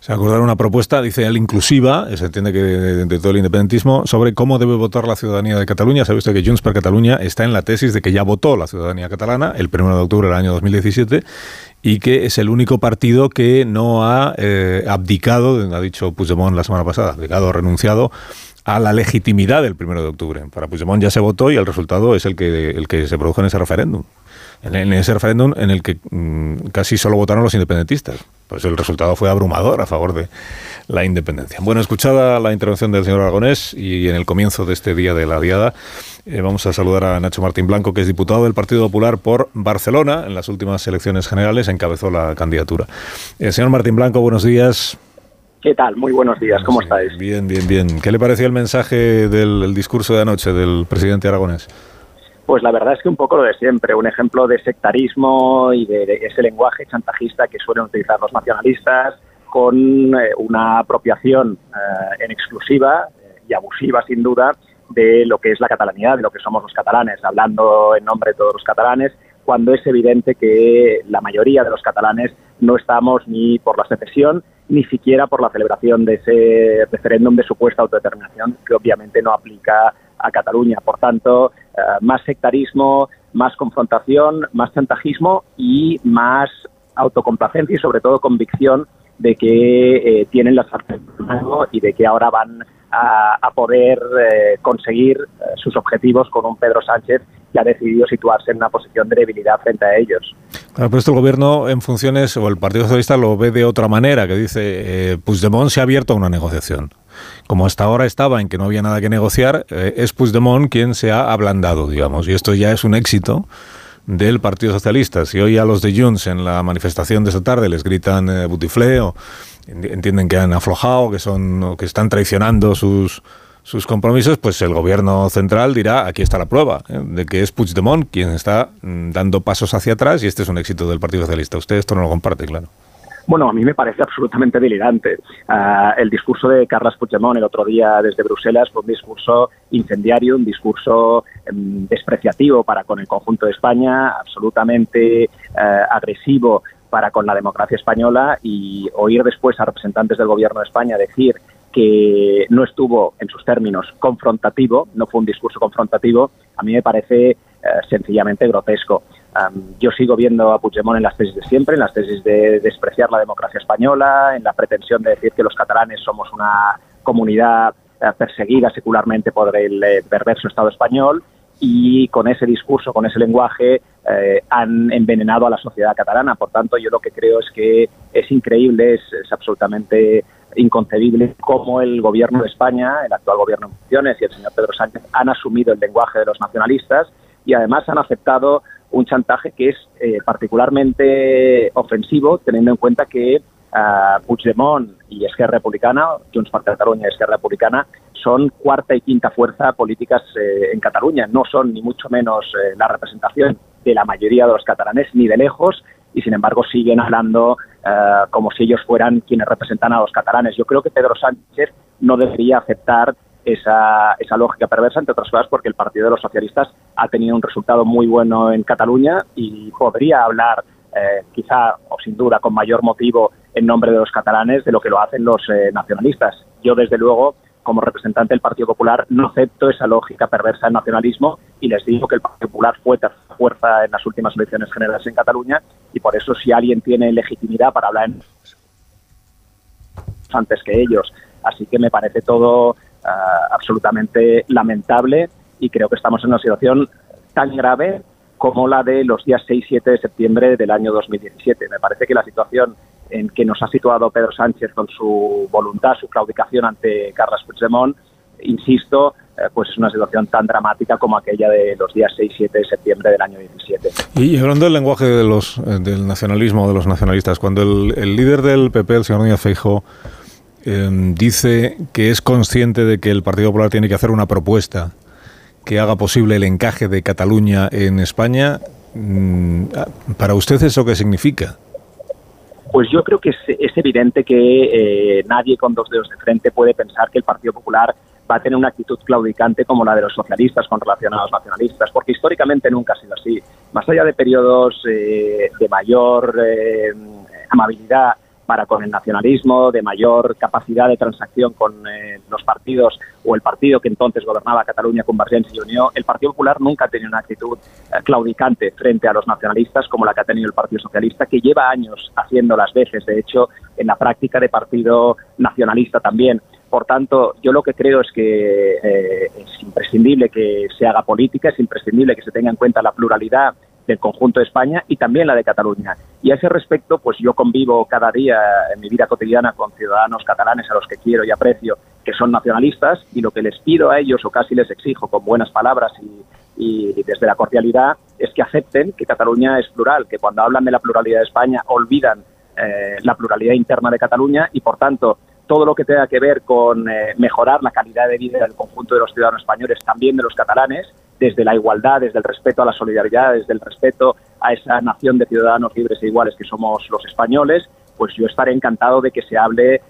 Se acordaron una propuesta, dice él, inclusiva, se entiende que de, todo el independentismo, sobre cómo debe votar la ciudadanía de Cataluña. Sabe usted que Junts per Cataluña está en la tesis de que ya votó la ciudadanía catalana el 1 de octubre del año 2017 y que es el único partido que no ha eh, abdicado, ha dicho Puigdemont la semana pasada, abdicado, renunciado a la legitimidad del 1 de octubre. Para Puigdemont ya se votó y el resultado es el que, el que se produjo en ese referéndum. En, ese referéndum en el que mm, casi solo votaron los independentistas. Pues el resultado fue abrumador a favor de la independencia. Bueno, escuchada la intervención del señor Aragonés y en el comienzo de este día de la diada, eh, vamos a saludar a Nacho Martín Blanco, que es diputado del Partido Popular por Barcelona. En las últimas elecciones generales encabezó la candidatura. Eh, señor Martín Blanco, buenos días. ¿Qué tal? Muy buenos días, ¿cómo estáis? Bien, bien, bien. ¿Qué le pareció el mensaje del discurso de anoche del presidente aragonés? Pues la verdad es que un poco lo de siempre, un ejemplo de sectarismo y de, ese lenguaje chantajista que suelen utilizar los nacionalistas con eh, una apropiación eh, en exclusiva eh, y abusiva sin duda de lo que es la catalanidad, de lo que somos los catalanes, hablando en nombre de todos los catalanes, cuando es evidente que la mayoría de los catalanes no estamos ni por la secesión ni siquiera por la celebración de ese referéndum de supuesta autodeterminación que obviamente no aplica a Cataluña. Por tanto, eh, más sectarismo, más confrontación, más chantajismo y más autocomplacencia y sobre todo convicción de que eh, tienen las artes y de que ahora van a, poder eh, conseguir sus objetivos con un Pedro Sánchez que ha decidido situarse en una posición de debilidad frente a ellos. Claro, pero esto el gobierno en funciones, o el Partido Socialista lo ve de otra manera, que dice, eh, Puigdemont se ha abierto a una negociación. Como hasta ahora estaba en que no había nada que negociar, eh, es Puigdemont quien se ha ablandado, digamos, y esto ya es un éxito del Partido Socialista. Si hoy a los de Junts en la manifestación de esta tarde les gritan eh, butifleo, entienden que han aflojado, que son que están traicionando sus sus compromisos, pues el gobierno central dirá, aquí está la prueba, ¿eh? de que es Puigdemont quien está mm, dando pasos hacia atrás y este es un éxito del Partido Socialista. Usted esto no lo comparte, claro. Bueno, a mí me parece absolutamente delirante. Ah, el discurso de Carles Puigdemont el otro día desde Bruselas fue un discurso incendiario, un discurso em, despreciativo para con el conjunto de España, absolutamente eh, agresivo para con la democracia española y oír después a representantes del gobierno de España decir que no estuvo, en sus términos, confrontativo, no fue un discurso confrontativo, a mí me parece eh, sencillamente grotesco. Yo sigo viendo a Puigdemont en las tesis de siempre, en las tesis de despreciar la democracia española, en la pretensión de decir que los catalanes somos una comunidad eh, perseguida secularmente por el eh, perverso Estado español y con ese discurso, con ese lenguaje, han envenenado a la sociedad catalana. Por tanto, yo lo que creo es que es increíble, es, es absolutamente inconcebible cómo el gobierno de España, el actual gobierno en funciones y el señor Pedro Sánchez han asumido el lenguaje de los nacionalistas y además han aceptado un chantaje que es eh, particularmente ofensivo, teniendo en cuenta que uh, Puigdemont y Esquerra Republicana, Junts per Catalunya y Esquerra Republicana, son cuarta y quinta fuerza políticas eh, en Cataluña. No son ni mucho menos eh, la representación de la mayoría de los catalanes, ni de lejos, y sin embargo siguen hablando eh, como si ellos fueran quienes representan a los catalanes. Yo creo que Pedro Sánchez no debería aceptar esa, esa lógica perversa, entre otras cosas porque el Partido de los Socialistas ha tenido un resultado muy bueno en Cataluña y podría hablar, eh, quizá o sin duda con mayor motivo, en nombre de los catalanes de lo que lo hacen los eh, nacionalistas. Yo, desde luego, como representante del Partido Popular, no acepto esa lógica perversa del nacionalismo y les digo que el Partido Popular fue tercera fuerza en las últimas elecciones generales en Cataluña y por eso si alguien tiene legitimidad para hablar en antes que ellos. Así que me parece todo ah, absolutamente lamentable y creo que estamos en una situación tan grave como la de los días 6 y 7 de septiembre del año 2017. Me parece que la situación en que nos ha situado Pedro Sánchez con su voluntad, su claudicación ante Carles Puigdemont, insisto, eh, pues es una situación tan dramática como aquella de los días 6 y 7 de septiembre del año 17. Y hablando del lenguaje de los, eh, del nacionalismo, de los nacionalistas, cuando el, líder del PP, el señor Núñez Feijóo, em, dice que es consciente de que el Partido Popular tiene que hacer una propuesta que haga posible el encaje de Cataluña en España, mm, ¿para usted eso qué significa? Pues yo creo que es, evidente que eh, nadie con dos dedos de frente puede pensar que el Partido Popular va a tener una actitud claudicante como la de los socialistas con relación a los nacionalistas, porque históricamente nunca ha sido así. Más allá de periodos eh, de mayor eh, amabilidad para con el nacionalismo, de mayor capacidad de transacción con eh, los partidos o el partido que entonces gobernaba Cataluña, Convergencia y Unión, el Partido Popular nunca ha tenido una actitud claudicante frente a los nacionalistas como la que ha tenido el Partido Socialista, que lleva años haciendo las veces, de hecho, en la práctica de partido nacionalista también. Por tanto, yo lo que creo es que eh, es imprescindible que se haga política, es imprescindible que se tenga en cuenta la pluralidad del conjunto de España y también la de Cataluña. Y a ese respecto, pues yo convivo cada día en mi vida cotidiana con ciudadanos catalanes a los que quiero y aprecio, que son nacionalistas, y lo que les pido a ellos, o casi les exijo con buenas palabras y, desde la cordialidad, es que acepten que Cataluña es plural, que cuando hablan de la pluralidad de España olvidan eh, la pluralidad interna de Cataluña y, por tanto, todo lo que tenga que ver con eh, mejorar la calidad de vida del conjunto de los ciudadanos españoles, también de los catalanes, desde la igualdad, desde el respeto a la solidaridad, desde el respeto a esa nación de ciudadanos libres e iguales que somos los españoles, pues yo estaré encantado de que se hable eh,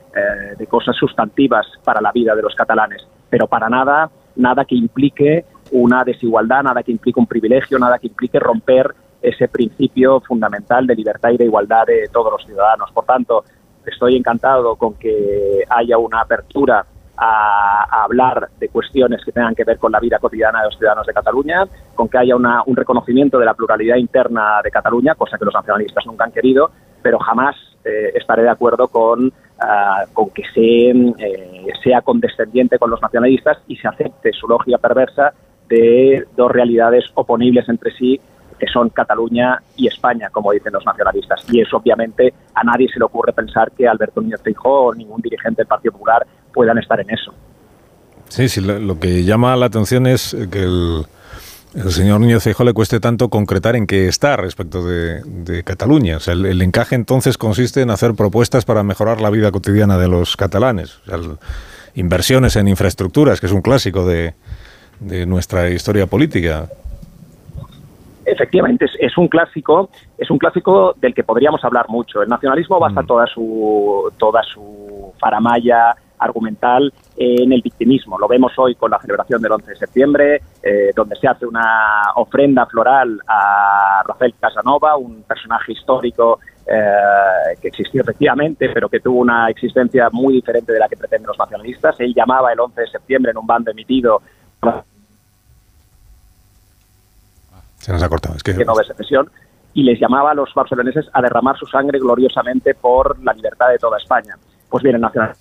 de cosas sustantivas para la vida de los catalanes, pero para nada, nada que implique una desigualdad, nada que implique un privilegio, nada que implique romper ese principio fundamental de libertad y de igualdad de todos los ciudadanos. Por tanto, estoy encantado con que haya una apertura a, hablar de cuestiones que tengan que ver con la vida cotidiana de los ciudadanos de Cataluña, con que haya un reconocimiento de la pluralidad interna de Cataluña, cosa que los nacionalistas nunca han querido, pero jamás eh, estaré de acuerdo con, ah, con que se, eh, sea condescendiente con los nacionalistas y se acepte su lógica perversa de dos realidades oponibles entre sí que son Cataluña y España, como dicen los nacionalistas. Y eso, obviamente, a nadie se le ocurre pensar que Alberto Núñez Feijóo o ningún dirigente del Partido Popular puedan estar en eso. Sí, sí, lo, que llama la atención es que el, señor Núñez Feijóo le cueste tanto concretar en qué está respecto de, Cataluña. O sea, el, encaje entonces consiste en hacer propuestas para mejorar la vida cotidiana de los catalanes. inversiones en infraestructuras, que es un clásico de, de nuestra historia política. Efectivamente, es, es, un clásico, es un clásico del que podríamos hablar mucho. El nacionalismo basa toda su toda su faramaya argumental en el victimismo. Lo vemos hoy con la celebración del 11 de septiembre, eh, donde se hace una ofrenda floral a Rafael Casanova, un personaje histórico eh, que existió efectivamente, pero que tuvo una existencia muy diferente de la que pretenden los nacionalistas. Él llamaba el 11 de septiembre en un bando emitido se nos ha cortado. Es que... no de secesión y les llamaba a los barceloneses a derramar su sangre gloriosamente por la libertad de toda España. Pues bien, el, nacional...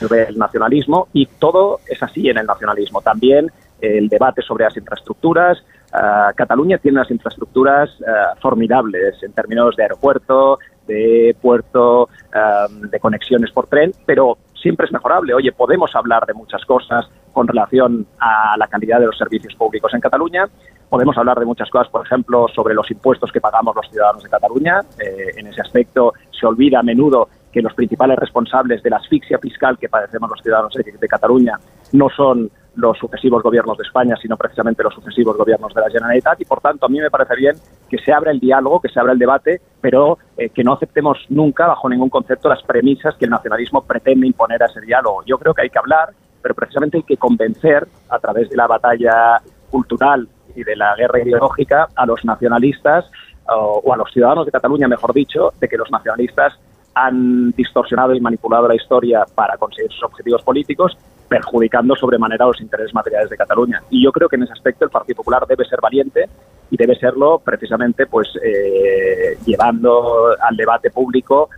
el nacionalismo y todo es así en el nacionalismo. También el debate sobre las infraestructuras. Uh, Cataluña tiene unas infraestructuras uh, formidables en términos de aeropuerto, de puerto, um, de conexiones por tren, pero siempre es mejorable. Oye, podemos hablar de muchas cosas con relación a la calidad de los servicios públicos en Cataluña. Podemos hablar de muchas cosas, por ejemplo, sobre los impuestos que pagamos los ciudadanos de Cataluña. Eh, en ese aspecto se olvida a menudo que los principales responsables de la asfixia fiscal que padecemos los ciudadanos de, Cataluña no son los sucesivos gobiernos de España, sino precisamente los sucesivos gobiernos de la Generalitat. Y, por tanto, a mí me parece bien que se abra el diálogo, que se abra el debate, pero eh, que no aceptemos nunca, bajo ningún concepto, las premisas que el nacionalismo pretende imponer a ese diálogo. Yo creo que hay que hablar, pero precisamente hay que convencer, a través de la batalla cultural y de la guerra ideológica, a los nacionalistas o, o a los ciudadanos de Cataluña, mejor dicho, de que los nacionalistas han distorsionado y manipulado la historia para conseguir sus objetivos políticos, perjudicando sobremanera los intereses materiales de Cataluña. Y yo creo que en ese aspecto el Partido Popular debe ser valiente y debe serlo precisamente pues eh, llevando al debate público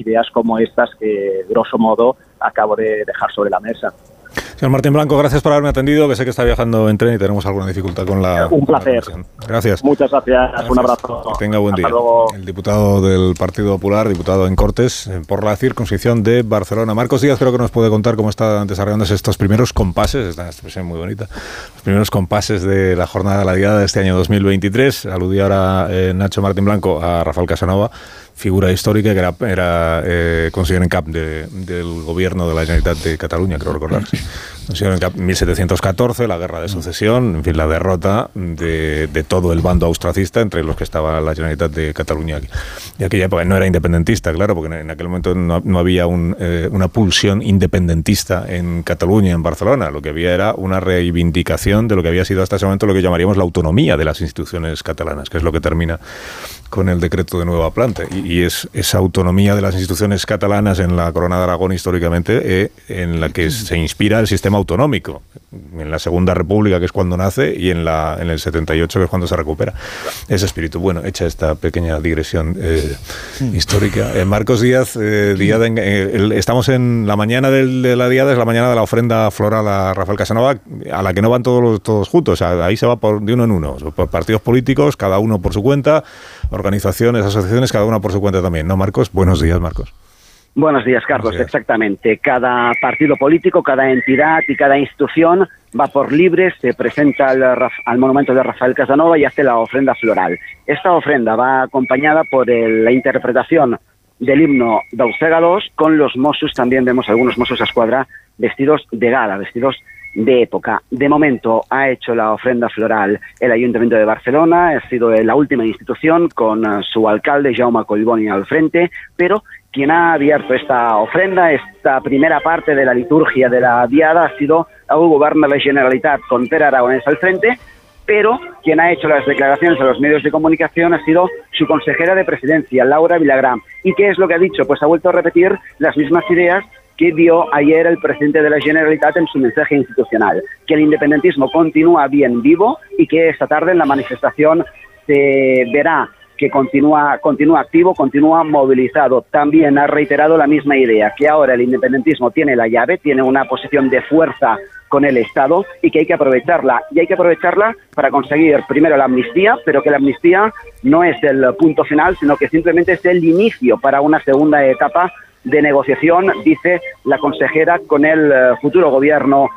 ideas como estas que, grosso modo, acabo de dejar sobre la mesa. Señor Martín Blanco, gracias por haberme atendido, que sé que está viajando en tren y tenemos alguna dificultad con la... Un placer. gracias. Muchas gracias. un abrazo. Que tenga buen día. El diputado del Partido Popular, diputado en Cortes, eh, por la circunscripción de Barcelona. Marcos Díaz creo que nos puede contar cómo están desarrollándose estos primeros compases, esta expresión muy bonita, los primeros compases de la jornada de la diada de este año 2023. Aludía ahora eh, Nacho Martín Blanco a Rafael Casanova figura histórica que era, era eh, en cap de, del gobierno de la Generalitat de Cataluña, creo recordar. En cap 1714, la guerra de sucesión, en fin, la derrota de, de todo el bando austracista entre los que estaba la Generalitat de Cataluña. Y aquella época no era independentista, claro, porque en aquel momento no, no había un, eh, una pulsión independentista en Cataluña, en Barcelona. Lo que había era una reivindicación de lo que había sido hasta ese momento lo que llamaríamos la autonomía de las instituciones catalanas, que es lo que termina con el decreto de nueva planta. Y, y es esa autonomía de las instituciones catalanas en la Corona de Aragón históricamente eh, en la que se inspira el sistema autonómico. En la Segunda República, que es cuando nace, y en, la, en el 78, que es cuando se recupera. Ese espíritu. Bueno, hecha esta pequeña digresión eh, histórica. Eh, Marcos Díaz, eh, Díaz en, el, estamos en la mañana del, de la Diada, es la mañana de la ofrenda floral a Rafael Casanova, a la que no van todos, todos juntos. O sea, ahí se va por, de uno en uno, por partidos políticos, cada uno por su cuenta organizaciones, asociaciones, cada una por su cuenta también, ¿no, Marcos? Buenos días, Marcos. Buenos días, Carlos. Buenos días. Exactamente. Cada partido político, cada entidad y cada institución va por libre, se presenta al, al, monumento de Rafael Casanova y hace la ofrenda floral. Esta ofrenda va acompañada por el, la interpretación del himno dels Segados con los Mossos, también vemos algunos Mossos a escuadra vestidos de gala, vestidos de época. De momento ha hecho la ofrenda floral el Ayuntamiento de Barcelona, ha sido la última institución con uh, su alcalde Jaume Collboni al frente, pero quien ha abierto esta ofrenda, esta primera parte de la liturgia de la diada, ha sido el Gobierno de la Generalitat con Pere Aragonés al frente, pero quien ha hecho las declaraciones a los medios de comunicación ha sido su consejera de presidencia, Laura Villagrán. ¿Y qué es lo que ha dicho? Pues ha vuelto a repetir las mismas ideas que dio ayer el presidente de la Generalitat en su mensaje institucional, que el independentismo continúa bien vivo y que esta tarde en la manifestación se verá que continúa, continúa activo, continúa movilizado. También ha reiterado la misma idea, que ahora el independentismo tiene la llave, tiene una posición de fuerza con el Estado y que hay que aprovecharla. Y hay que aprovecharla para conseguir primero la amnistía, pero que la amnistía no es el punto final, sino que simplemente es el inicio para una segunda etapa de negociación, dice la consejera, con el uh, futuro gobierno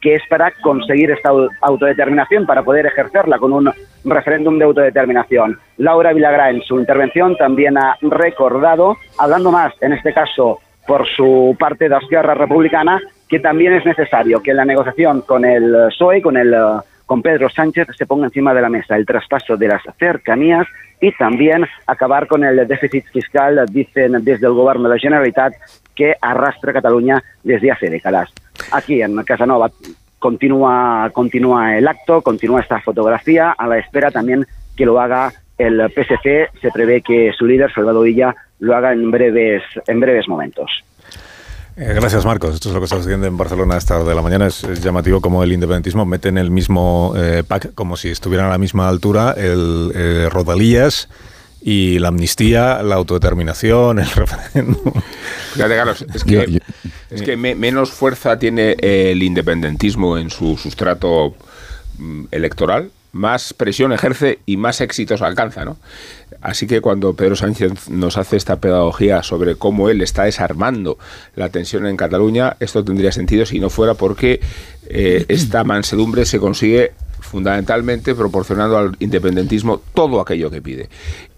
que es para conseguir esta autodeterminación, para poder ejercerla con un referéndum de autodeterminación. Laura Villagrá en su intervención también ha recordado, hablando más, en este caso, por su parte de Esquerra Republicana que también es necesario que la negociación con el PSOE, con el con Pedro Sánchez se ponga encima de la mesa el traspaso de las cercanías y también acabar con el déficit fiscal, dicen desde el gobierno de la Generalitat, que arrastra Cataluña desde hace décadas. Aquí en Casanova continúa, continúa el acto, continúa esta fotografía, a la espera también que lo haga el PSC. Se prevé que su líder, Salvador Villa, lo haga en breves, en breves momentos. Eh, gracias, Marcos. Esto es lo que está sucediendo en Barcelona a esta hora de la mañana. Es, llamativo como el independentismo mete en el mismo eh, pack, como si estuvieran a la misma altura, el eh, Rodalías y la amnistía, la autodeterminación, el referéndum. Fíjate, Carlos, es que, es que menos fuerza tiene el independentismo en su sustrato mm, electoral más presión ejerce y más éxitos alcanza, ¿no? Así que cuando Pedro Sánchez nos hace esta pedagogía sobre cómo él está desarmando la tensión en Cataluña, esto tendría sentido si no fuera porque eh, esta mansedumbre se consigue fundamentalmente proporcionando al independentismo todo aquello que pide.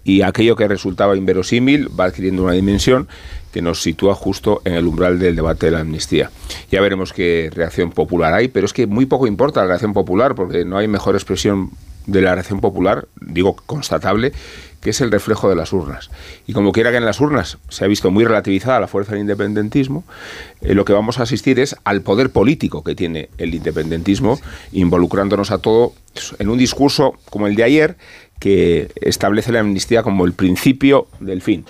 Y aquello que resultaba inverosímil va adquiriendo una dimensión que nos sitúa justo en el umbral del debate de la amnistía. Ya veremos qué reacción popular hay, pero es que muy poco importa la reacción popular, porque no hay mejor expresión de la reacción popular, digo constatable, que es el reflejo de las urnas. Y como quiera que en las urnas se ha visto muy relativizada la fuerza del independentismo, eh, lo que vamos a asistir es al poder político que tiene el independentismo, involucrándonos a todo en un discurso como el de ayer, que establece la amnistía como el principio del fin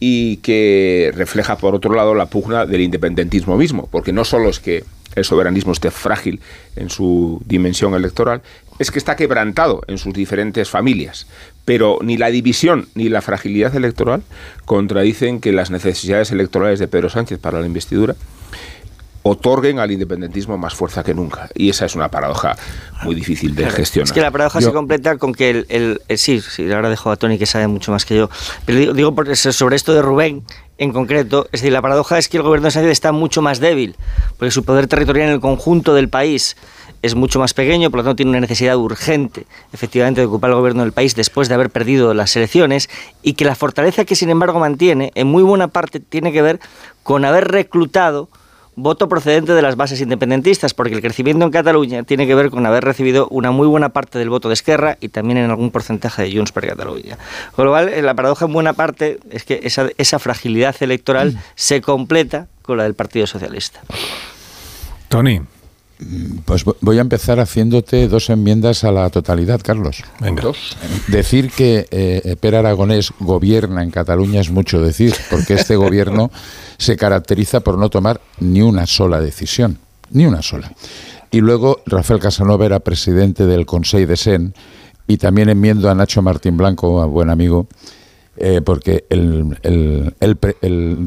y que refleja, por otro lado, la pugna del independentismo mismo, porque no solo es que el soberanismo esté frágil en su dimensión electoral, es que está quebrantado en sus diferentes familias. Pero ni la división ni la fragilidad electoral contradicen que las necesidades electorales de Pedro Sánchez para la investidura otorguen al independentismo más fuerza que nunca. Y esa es una paradoja muy difícil de gestionar. Es que la paradoja se completa con que el, sí, sí, ahora dejo a Tony que sabe mucho más que yo, pero digo, sobre esto de Rubén en concreto, es decir, la paradoja es que el gobierno de Sánchez está mucho más débil, porque su poder territorial en el conjunto del país es mucho más pequeño, por lo tanto tiene una necesidad urgente, efectivamente, de ocupar el gobierno del país después de haber perdido las elecciones, y que la fortaleza que, sin embargo, mantiene, en muy buena parte, tiene que ver con haber reclutado voto procedente de las bases independentistas, porque el crecimiento en Cataluña tiene que ver con haber recibido una muy buena parte del voto de Esquerra y también en algún porcentaje de Junts per Cataluña. Con lo cual, eh, la paradoja en buena parte es que esa, esa fragilidad electoral mm. se completa con la del Partido Socialista. Tony. Pues voy a empezar haciéndote dos enmiendas a la totalidad, Carlos. Venga. Decir que eh, Per Aragonés gobierna en Cataluña es mucho decir, porque este gobierno se caracteriza por no tomar ni una sola decisión, ni una sola. Y luego Rafael Casanova era presidente del Consejo de Sen y también enmiendo a Nacho Martín Blanco, a buen amigo, eh, porque el,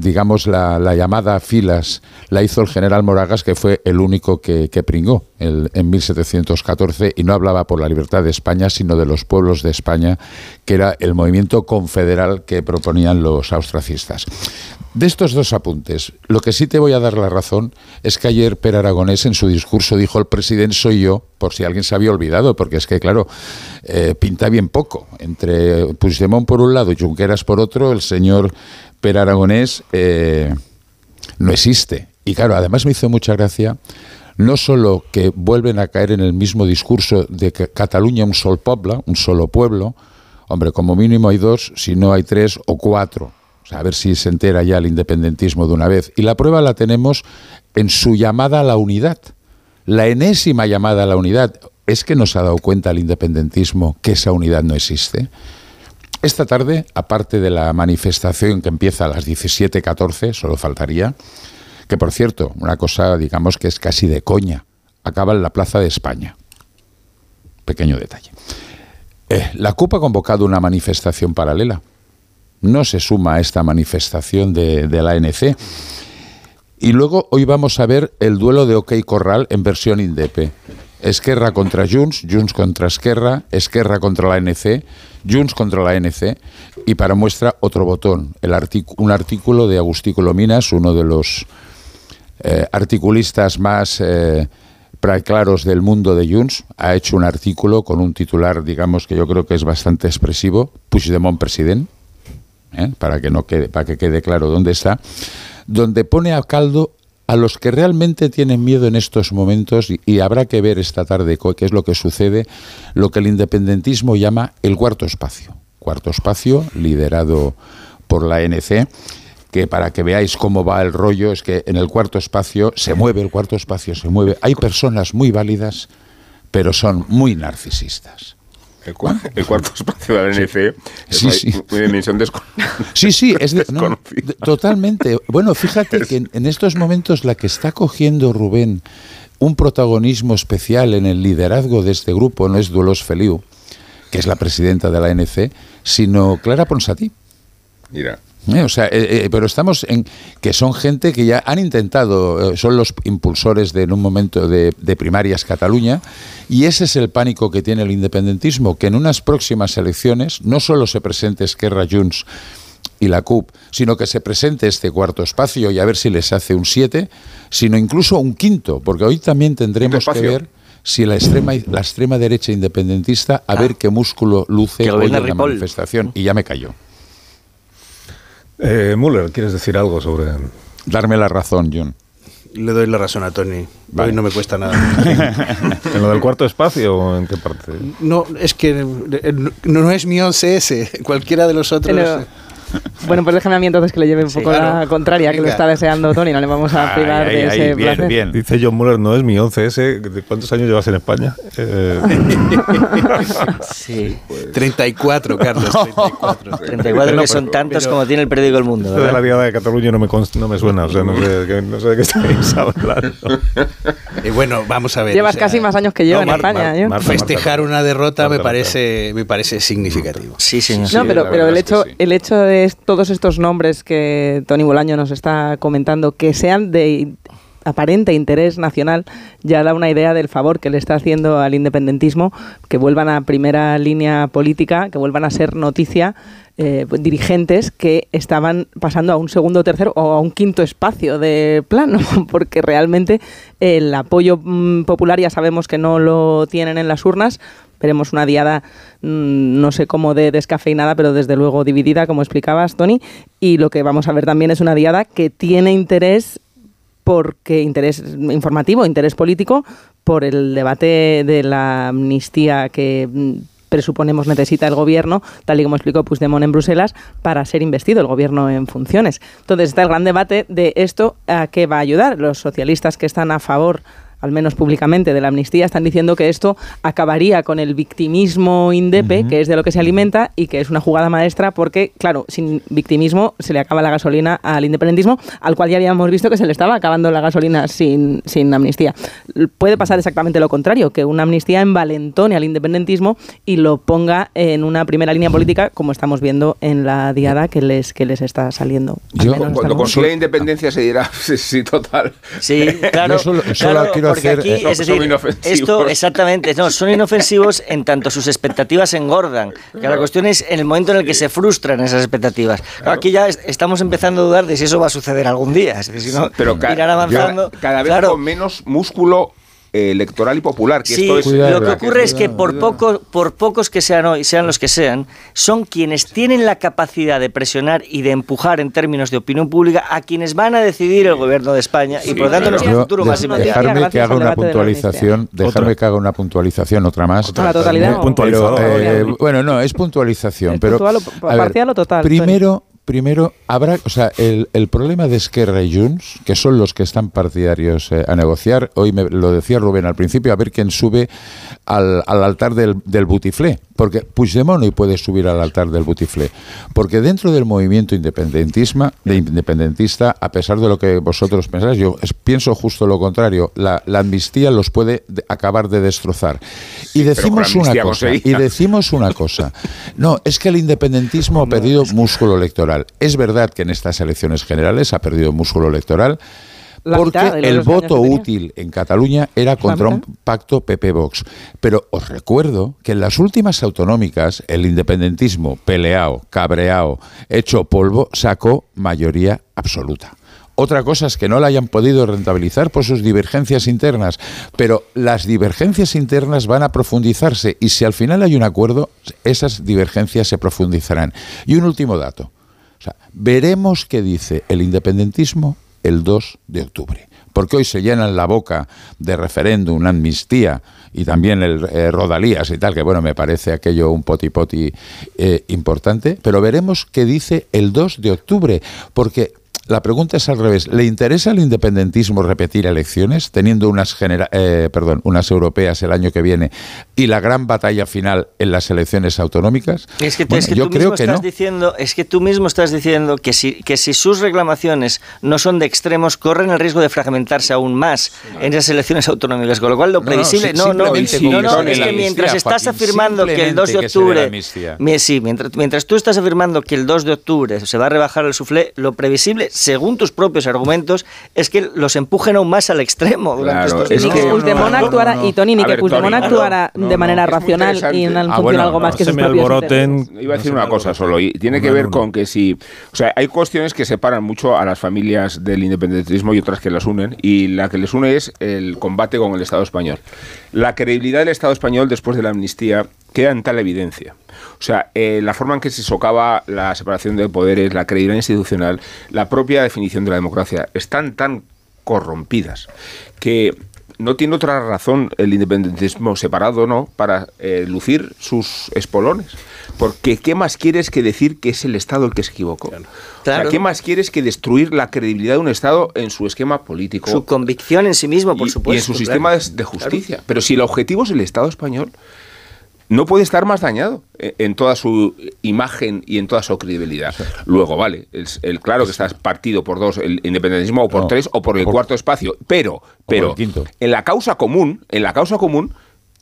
digamos la, llamada filas la hizo el general Moragas, que fue el único que, que pringó en 1714 y no hablaba por la libertad de España, sino de los pueblos de España, que era el movimiento confederal que proponían los austracistas. De estos dos apuntes, lo que sí te voy a dar la razón es que ayer Per Aragonés en su discurso dijo el presidente soy yo, por si alguien se había olvidado, porque es que, claro, eh, pinta bien poco. Entre Puigdemont por un lado y Junqueras por otro, el señor Per Aragonés eh, no existe. Y claro, además me hizo mucha gracia no solo que vuelven a caer en el mismo discurso de que Cataluña un solo pueblo, un solo pueblo, hombre, como mínimo hay dos, si no hay tres o cuatro a ver si se entera ya el independentismo de una vez. Y la prueba la tenemos en su llamada a la unidad, la enésima llamada a la unidad. ¿Es que nos ha dado cuenta el independentismo que esa unidad no existe? Esta tarde, aparte de la manifestación que empieza a las 17.14, solo faltaría, que por cierto, una cosa digamos que es casi de coña, acaba en la Plaza de España. Pequeño detalle. Eh, la CUP ha convocado una manifestación paralela no se suma a esta manifestación de, la ANC. Y luego hoy vamos a ver el duelo de OK Corral en versión Indepe. Esquerra contra Junts, Junts contra Esquerra, Esquerra contra la ANC, Junts contra la ANC y para muestra otro botón, el un artículo de Agustículo Minas, uno de los eh, articulistas más eh, claros del mundo de Junts, ha hecho un artículo con un titular, digamos, que yo creo que es bastante expresivo, Puigdemont president, ¿eh? para, que no quede, para que quede claro dónde está, donde pone a caldo a los que realmente tienen miedo en estos momentos, y, y habrá que ver esta tarde qué es lo que sucede, lo que el independentismo llama el cuarto espacio. Cuarto espacio, liderado por la ANC, que para que veáis cómo va el rollo, es que en el cuarto espacio se mueve, el cuarto espacio se mueve. Hay personas muy válidas, pero son muy narcisistas. El, cua- el cuarto espacio de la NC Sí, es sí. una dimensión desco- Sí, sí, es de- no, totalmente. Bueno, fíjate que en, en estos momentos la que está cogiendo Rubén un protagonismo especial en el liderazgo de este grupo no es Duelos Feliu, que es la presidenta de la ANC, sino Clara Ponsatí. Mira. Eh, o sea, eh, eh, pero estamos en que son gente que ya han intentado, eh, son los impulsores de en un momento de, de primarias Cataluña, y ese es el pánico que tiene el independentismo, que en unas próximas elecciones no solo se presente Esquerra Junts y la CUP, sino que se presente este cuarto espacio y a ver si les hace un 7, sino incluso un quinto, porque hoy también tendremos que ver si la extrema la extrema derecha independentista a ver qué músculo luce hoy en la Ripoll. manifestación y ya me cayó. Eh, Müller, ¿quieres decir algo sobre...? Darme la razón, John. Le doy la razón a Tony. Vale. Hoy no me cuesta nada. ¿En lo del cuarto espacio o en qué parte? No, es que eh, no, no es mi 11S. Cualquiera de los otros. Pero- Bueno, pues déjame a mí entonces que le lleve un poco claro. la contraria, que lo Venga. está deseando Tony. No le vamos a privar de ese placer. Dice John Muller, no es mi 11S. ¿De ¿Cuántos años llevas en España? Eh, Sí. 34, Carlos. 34. 34 No, que son pero- tantos pero- como tiene el periódico El Mundo. esto de ¿verdad? la Diada de Cataluña no me, const- no me suena, o sea, no sé, de qué- no sé de qué estáis hablando. Y bueno, vamos a ver. Llevas o sea, casi más años que yo no, en Mar- España. Mar- yo. Mar- Festejar una derrota me Marta, parece, me parece significativo. Sí, señor. No, pero, pero verdad el hecho, sí. el hecho de todos estos nombres que Tony Bolaño nos está comentando, que sean de aparente interés nacional, ya da una idea del favor que le está haciendo al independentismo, que vuelvan a primera línea política, que vuelvan a ser noticia eh, dirigentes que estaban pasando a un segundo, tercero o a un quinto espacio de plano, porque realmente el apoyo mm, popular ya sabemos que no lo tienen en las urnas, veremos una diada, mm, no sé cómo de descafeinada, pero desde luego dividida, como explicabas, Tony. Y lo que vamos a ver también es una diada que tiene interés porque interés informativo, interés político, por el debate de la amnistía que mm, presuponemos necesita el gobierno, tal y como explicó Puigdemont en Bruselas, para ser investido el gobierno en funciones. Entonces está el gran debate de esto a qué va a ayudar. Los socialistas que están a favor al menos públicamente, de la amnistía, están diciendo que esto acabaría con el victimismo indepe, que es de lo que se alimenta y que es una jugada maestra porque, claro, sin victimismo se le acaba la gasolina al independentismo, al cual ya habíamos visto que se le estaba acabando la gasolina sin, sin amnistía. Puede pasar exactamente lo contrario, que una amnistía envalentone al independentismo y lo ponga en una primera línea política, como estamos viendo en la diada que les, que les está saliendo. al Yo- Cuando consiga independencia se dirá, sí, sí, total. Sí, claro. Yo solo- solo claro, quiero porque hacer, aquí, eh, es son decir, inofensivos. esto exactamente, no, son inofensivos en tanto sus expectativas engordan. Que la cuestión es en el momento en el que se frustran esas expectativas. Claro, Aquí ya es- estamos empezando a dudar de si eso va a suceder algún día. Es decir, si no, Pero ca- irán avanzando. cada, cada vez Claro. con menos músculo electoral y popular. Que Sí, esto es, Cuidado, lo que ocurre es que cuidado, por poco, por pocos que sean hoy, sean los que sean, son quienes tienen la capacidad de presionar y de empujar en términos de opinión pública a quienes van a decidir el gobierno de España y por lo tanto nuestro futuro de- más inmediato. dejarme que haga una de puntualización, amnistía. dejarme Otra. que haga una puntualización, otra más. A la totalidad. Puntualizado. Pero, eh, bueno, no, es puntualización. ¿Es pero, puntual o a ver, parcial o total, Tony? Primero, primero habrá, o sea, el, el problema de Esquerra y Junts, que son los que están partidarios eh, a negociar, hoy me, lo decía Rubén al principio, a ver quién sube al, al altar del, del butiflé, porque Puigdemont hoy puede subir al altar del butiflé, porque dentro del movimiento independentismo, de independentista, a pesar de lo que vosotros pensáis, yo pienso justo lo contrario, la, la amnistía los puede de- acabar de destrozar. y decimos una cosa, y decimos una cosa. No, es que el independentismo ha perdido músculo electoral. Es verdad que en estas elecciones generales ha perdido músculo electoral. Porque el voto útil en Cataluña era contra un pacto PP-Vox. Pero os recuerdo que en las últimas autonómicas el independentismo peleado, cabreado, hecho polvo, sacó mayoría absoluta. Otra cosa es que no la hayan podido rentabilizar por sus divergencias internas, pero las divergencias internas van a profundizarse y si al final hay un acuerdo, esas divergencias se profundizarán. Y un último dato. Veremos qué dice el independentismo el 2 de octubre. Porque hoy se llenan la boca de referéndum, amnistía y también el eh, Rodalías y tal, que bueno, me parece aquello un poti poti eh, importante, pero veremos qué dice el 2 de octubre, porque la pregunta es al revés. ¿Le interesa al independentismo repetir elecciones, teniendo unas, genera eh, perdón, unas europeas el año que viene y la gran batalla final en las elecciones autonómicas? Es que, Bueno, es que yo tú creo mismo que estás no. diciendo, es que tú mismo estás diciendo que si, que si sus reclamaciones no son de extremos, corren el riesgo de fragmentarse aún más en esas elecciones autonómicas. Con lo cual, lo No, no, previsible. No, no, no, no, es que mientras estás afirmando que el 2 de octubre. Sí, mientras, mientras tú estás afirmando que el 2 de octubre se va a rebajar el suflé, lo previsible, según tus propios argumentos, es que los empujen aún más al extremo durante Claro, estos es días. que Puigdemont actuara, y Tony, ni que Puigdemont actuara no, de manera racional y en Ah, función bueno, algo más no que se sus me propios alboroten. intereses. Iba a decir una cosa solo, y tiene que ver con que si. O sea, hay cuestiones que separan mucho a las familias del independentismo y otras que las unen, y la que les une es el combate con el Estado español. La credibilidad del Estado español después de la amnistía queda en tal evidencia. O sea, eh, la forma en que se socava la separación de poderes, la credibilidad institucional, la propia definición de la democracia, están tan corrompidas que no tiene otra razón el independentismo separado, ¿no?, para eh, lucir sus espolones. Porque ¿qué más quieres que decir que es el Estado el que se equivocó? O sea. ¿qué más quieres que destruir la credibilidad de un Estado en su esquema político? Su convicción en sí mismo, por y, supuesto. y en su claro. sistema de, de justicia. Pero si el objetivo es el Estado español, no puede estar más dañado eh, en toda su imagen y en toda su credibilidad. Luego, vale, el, claro que estás partido por dos, el independentismo o por No, tres o por el por- cuarto espacio, pero, pero en la causa común, en la causa común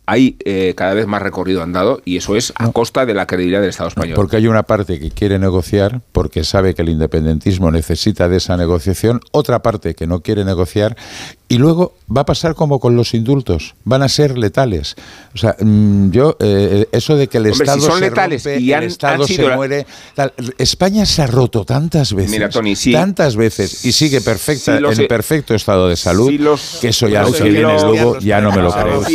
hay eh, cada vez más recorrido andado y eso es a costa de la credibilidad del Estado español. Porque hay una parte que quiere negociar, porque sabe que el independentismo necesita de esa negociación, otra parte que no quiere negociar, y luego va a pasar como con los indultos, van a ser letales. O sea, mm, yo, eh, eso de que el Hombre, si Estado son se letales rompe, y han- el Estado han sido se la- muere, tal. España se ha roto tantas veces, Mira, Tony, sí. tantas veces, y sigue perfecta, en perfecto estado de salud, los- que eso ya que luego, ya no me lo creo. Los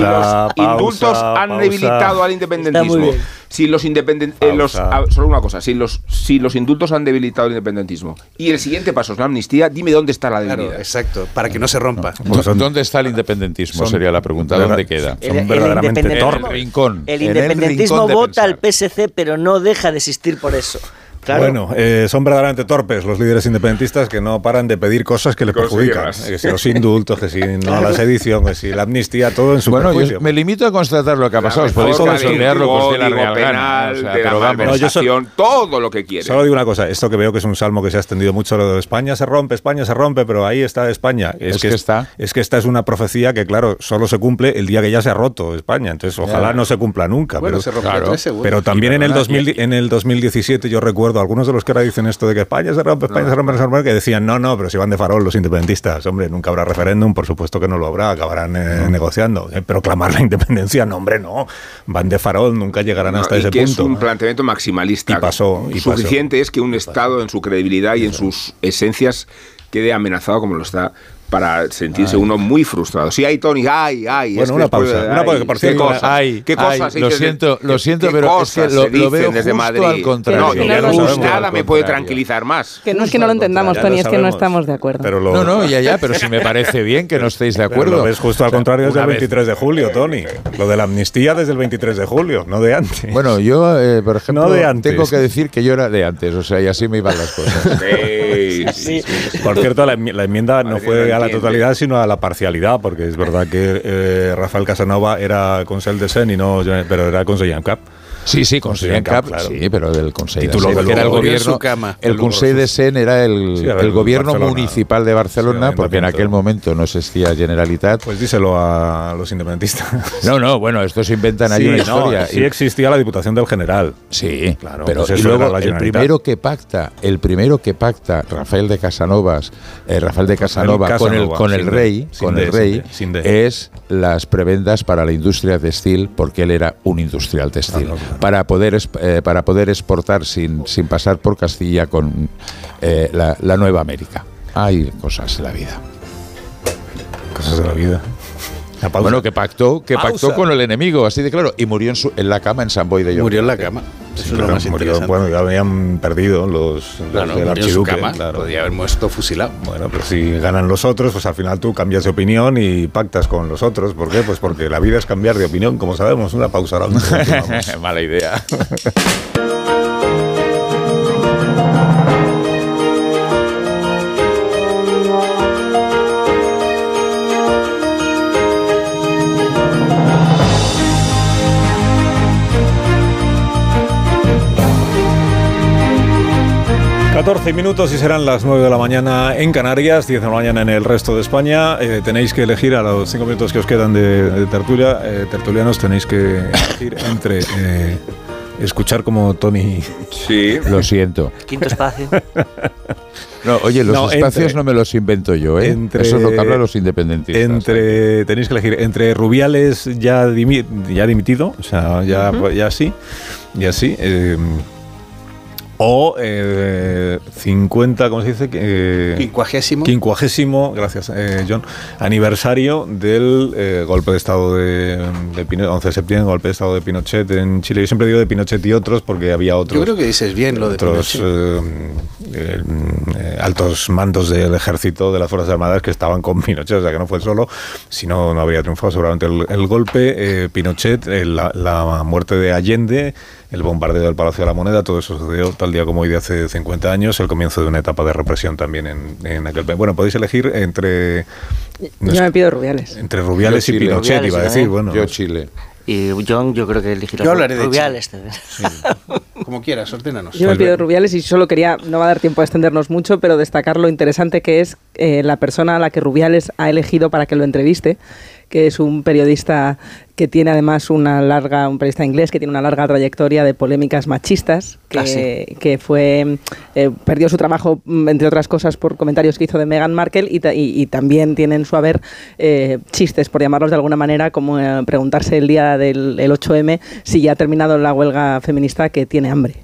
indultos han pausa. debilitado al Está independentismo, muy bien. Si los independen- eh, los- solo una cosa, si los si los indultos han debilitado al independentismo y el siguiente paso es la amnistía, dime dónde está la Claro, debilidad. exacto, para que no se rompa. Pues ¿Dónde está el independentismo? son- Sería la pregunta. verdad- ¿Dónde queda? El- Son el verdaderamente independentismo- En el rincón. El en el independentismo vota al. PSC, pero no deja de existir por eso. Claro. Bueno, eh, son verdaderamente torpes los líderes independentistas que no paran de pedir cosas que le perjudican. Eh, Que si los indultos, que si no la sedición, que si la amnistía, todo en su Bueno, yo me limito a constatar lo que ha pasado. Os podéis reforma consolidar lo que os dé la real gana. penal, o sea, de la pero vamos. No, yo soy- malversación, todo lo que quiere. Solo digo una cosa, esto que veo que es un salmo que se ha extendido mucho, lo de España se rompe, España se rompe, pero ahí está España. Es que está. Es que esta es una profecía que, claro, solo se cumple el día que ya se ha roto España. Entonces, ojalá no se cumpla nunca. Bueno, pero, se rompió claro. tres segundos. pero también en el, perdona, 2000 en el 2017 yo recuerdo algunos de los que ahora dicen esto de que España se rompe, España se rompe, se rompe, que decían, no, no, pero si van de farol los independentistas, hombre, nunca habrá referéndum, por supuesto que no lo habrá, acabarán eh, negociando. Eh, pero clamar la independencia, no, hombre, no. Van de farol, nunca llegarán No, hasta y ese que punto. es un planteamiento maximalista. Y pasó, y pasó. Suficiente es que un Estado en su credibilidad y en sus esencias quede amenazado como lo está para sentirse uno muy frustrado. Sí, hay Tony, ay, ay. Bueno, una pausa, una pausa, por ¿Qué cierto, cosas? ay, ¿Qué cosas lo siento, de- lo siento, pero es que lo- lo veo desde justo Madrid? al contrario. No, no lo nada me puede tranquilizar más. Que no es que no lo entendamos, Ya Tony, lo es que no estamos de acuerdo. Pero lo, No, no, ya, ya, pero si me parece bien que no estéis de pero acuerdo. lo ves justo al contrario desde el vez- 23 de julio, Tony. Lo de la amnistía desde el 23 de julio, no de antes. Bueno, yo, eh, por ejemplo, No de antes. tengo que decir que yo era de antes, o sea, y así me iban las cosas. Sí, sí, sí. Por cierto, la, enmi- la enmienda no fue a la totalidad, sino a la parcialidad, porque es verdad que eh, Rafael Casanova era consell de Sen y no, pero era consell en cap. Sí, sí, Consell en Cap, claro. sí, pero del Consell de Sen, era el gobierno. su cama. El Consell de Sen era el, Sí, el el gobierno Barcelona. municipal de Barcelona, Sí, porque en aquel momento no existía Generalitat. Pues díselo a los independentistas. No, no, bueno, estos inventan ahí una no, historia. sí Y- existía la Diputación del General. Sí, Claro, pero pues y luego la el primero que pacta, el primero que pacta Rafael de Casanovas, eh, Rafael de Casanova con el Casanova, con el sin de, rey, con el rey de, sin de. es las prebendas para la industria textil, porque él era un industrial textil, claro. Para poder eh, para poder exportar sin sin pasar por Castilla con eh, la, la Nueva América. Hay cosas en la vida. Cosas de la vida. Bueno, que pactó, que Pausa. pactó con el enemigo, así de claro, y murió en, su- en la cama en San Boy de Llobregat. Murió en la cama. Eso es lo más murió- bueno, ya habían perdido los, los no, del su archiduque. cama, claro. podía haber muerto fusilado. Bueno, pero si ganan los otros, pues al final tú cambias de opinión y pactas con los otros. ¿Por qué? Pues porque la vida es cambiar de opinión, como sabemos. Una pausa ahora. Mala idea. 14 minutos y serán las 9 de la mañana en Canarias, 10 de la mañana en el resto de España. Eh, tenéis que elegir a los 5 minutos que os quedan de, de tertulia, eh, tertulianos, tenéis que elegir entre eh, escuchar como Tony. Sí. Lo siento. Quinto espacio. No, oye, los No, espacios entre- no me los invento yo, ¿eh? entre- Eso es lo que hablan los independentistas. Entre, tenéis que elegir entre Rubiales ya, dimi- ya dimitido, o sea, ya, ya sí, ya sí, eh, o eh, 50, ¿cómo se dice? Eh, Quincuagésimo. Quincuagésimo, gracias, eh, John, aniversario del eh, golpe de Estado de, de Pinochet, 11 de septiembre, golpe de Estado de Pinochet en Chile. Yo siempre digo de Pinochet y otros porque había otros. Yo creo que dices bien lo de otros Pinochet. eh, eh, altos mandos del ejército, de las Fuerzas Armadas que estaban con Pinochet, o sea que no fue solo, si no, no habría triunfado seguramente el, el golpe, eh, Pinochet, la, la muerte de Allende, el bombardeo del Palacio de la Moneda, todo eso sucedió tal día como hoy de hace 50 años, el comienzo de una etapa de represión también en, en aquel país. Bueno, podéis elegir entre, Yo me pido Rubiales. entre Rubiales Yo y Chile. Pinochet, Rubiales, iba a ¿eh? decir, bueno. Yo Chile. Y John, yo creo que elegirá Yo hablaré de Rubiales. este vez. Como quieras, ordénanos. Yo me pido Rubiales y solo quería, no va a dar tiempo a extendernos mucho, pero destacar lo interesante que es eh, la persona a la que Rubiales ha elegido para que lo entreviste, que es un periodista que tiene además una larga, un periodista inglés que tiene una larga trayectoria de polémicas machistas, que, Ah, sí. que fue eh, perdió su trabajo mm, entre otras cosas por comentarios que hizo de Meghan Markle y, ta- y- y también tiene en su haber eh, chistes, por llamarlos de alguna manera, como eh, preguntarse el día del el 8M si ya ha terminado la huelga feminista que tiene hambre.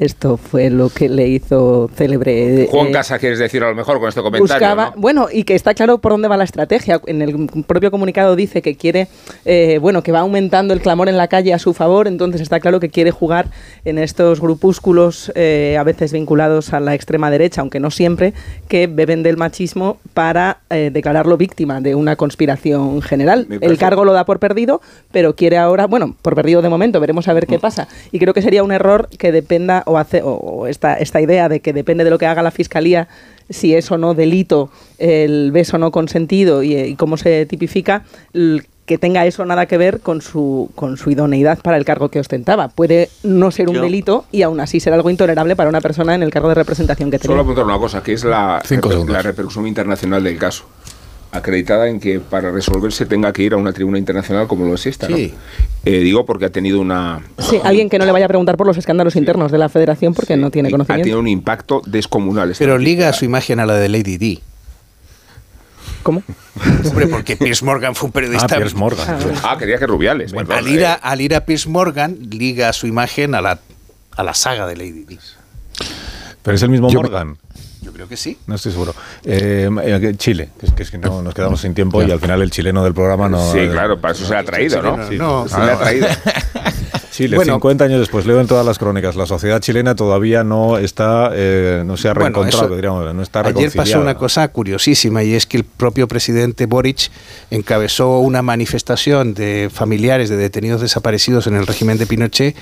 Esto fue lo que le hizo célebre. Juan eh, Casa, quieres decir a lo mejor con este comentario. buscaba, ¿no? bueno, y que está claro por dónde va la estrategia. En el propio comunicado dice que quiere, eh, bueno, que va aumentando el clamor en la calle a su favor, entonces está claro que quiere jugar en estos grupúsculos, eh, a veces vinculados a la extrema derecha, aunque no siempre, que beben del machismo para eh, declararlo víctima de una conspiración general. El cargo lo da por perdido, pero quiere ahora, bueno, por perdido de momento, veremos a ver Mm. qué pasa. Y creo que sería un error que dependa o hace o, o esta, esta idea de que depende de lo que haga la fiscalía si es o no delito el beso no consentido y, eh, y cómo se tipifica que tenga eso nada que ver con su, con su idoneidad para el cargo que ostentaba. Puede no ser un Yo- delito y aún así ser algo intolerable para una persona en el cargo de representación que tenía. Solo apuntar una cosa, que es la, Cinco reper- segundos. la repercusión internacional del caso. Acreditada en que para resolverse tenga que ir a una tribuna internacional como lo es esta. ¿no? Sí. Eh, digo porque ha tenido una Sí, alguien que no le vaya a preguntar por los escándalos internos de la federación porque no tiene ha conocimiento. tenido un impacto descomunal. Pero liga su imagen a la de Lady Di. ¿Cómo? Hombre, porque Piers Morgan fue un Ah, periodista. Piers Morgan. Ah, quería que Rubiales. Bueno, perdón, al, ir a, eh. al ir a Piers Morgan, liga su imagen a la, a la saga de Lady Di. Pero es el mismo Yo- Morgan. Yo creo que sí. No estoy seguro. Eh, eh, Chile, que es, que es que no nos quedamos sin tiempo y al final el chileno del programa no. Sí, claro, para eso se le ha traído, ¿no? Sí, no, Se le ha traído. Chile, Bueno. 50 años después, leo en todas las crónicas, la sociedad chilena todavía no está, eh, no se ha Bueno, reencontrado, eso- diríamos, no está Ayer pasó una cosa curiosísima y es que el propio presidente Boric encabezó una manifestación de familiares de detenidos desaparecidos en el régimen de Pinochet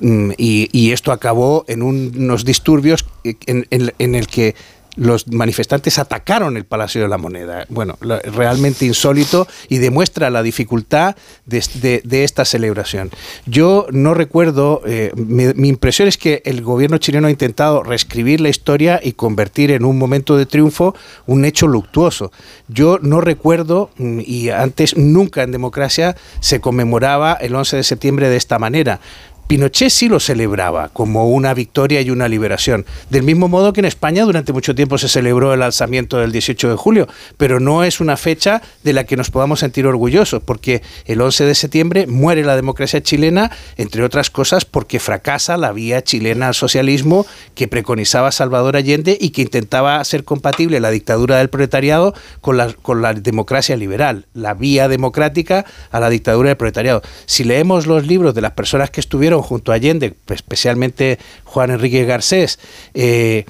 mm, y, y esto acabó en un- unos disturbios en, en- en el que los manifestantes atacaron el Palacio de la Moneda. Bueno, realmente insólito y demuestra la dificultad de esta celebración. Yo no recuerdo, eh, mi, mi impresión es que el gobierno chileno ha intentado reescribir la historia y convertir en un momento de triunfo un hecho luctuoso. Yo no recuerdo, mm, y antes nunca en democracia se conmemoraba el 11 de septiembre de esta manera. Pinochet sí lo celebraba como una victoria y una liberación. Del mismo modo que en España durante mucho tiempo se celebró el alzamiento del 18 de julio, pero no es una fecha de la que nos podamos sentir orgullosos, porque el 11 de septiembre muere la democracia chilena, entre otras cosas porque fracasa la vía chilena al socialismo que preconizaba Salvador Allende y que intentaba hacer compatible la dictadura del proletariado con la, con la democracia liberal, la vía democrática a la dictadura del proletariado. Si leemos los libros de las personas que estuvieron junto a Allende, especialmente Juan Enrique Garcés, eh,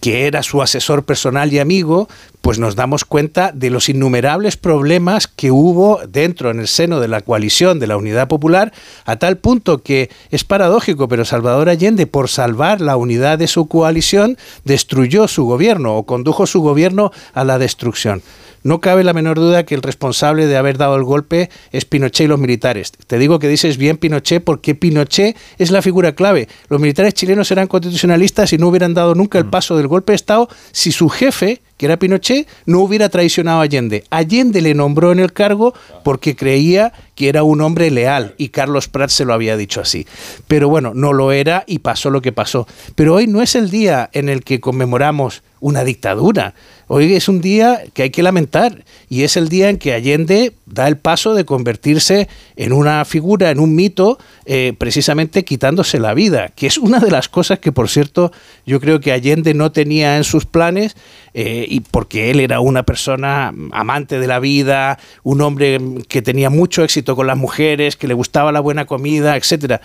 que era su asesor personal y amigo, pues nos damos cuenta de los innumerables problemas que hubo dentro, en el seno de la coalición de la Unidad Popular, a tal punto que es paradójico, pero Salvador Allende, por salvar la unidad de su coalición, destruyó su gobierno o condujo su gobierno a la destrucción. No cabe la menor duda que el responsable de haber dado el golpe es Pinochet y los militares. Te digo que dices bien Pinochet porque Pinochet es la figura clave. Los militares chilenos eran constitucionalistas y no hubieran dado nunca el mm. paso del golpe de Estado si su jefe, que era Pinochet, no hubiera traicionado a Allende. Allende le nombró en el cargo porque creía que era un hombre leal y Carlos Prat se lo había dicho así. Pero bueno, no lo era y pasó lo que pasó. Pero hoy no es el día en el que conmemoramos una dictadura. Hoy es un día que hay que lamentar y es el día en que Allende da el paso de convertirse en una figura, en un mito, eh, precisamente quitándose la vida, que es una de las cosas que, por cierto, yo creo que Allende no tenía en sus planes eh, y porque él era una persona amante de la vida, un hombre que tenía mucho éxito con las mujeres, que le gustaba la buena comida, etcétera.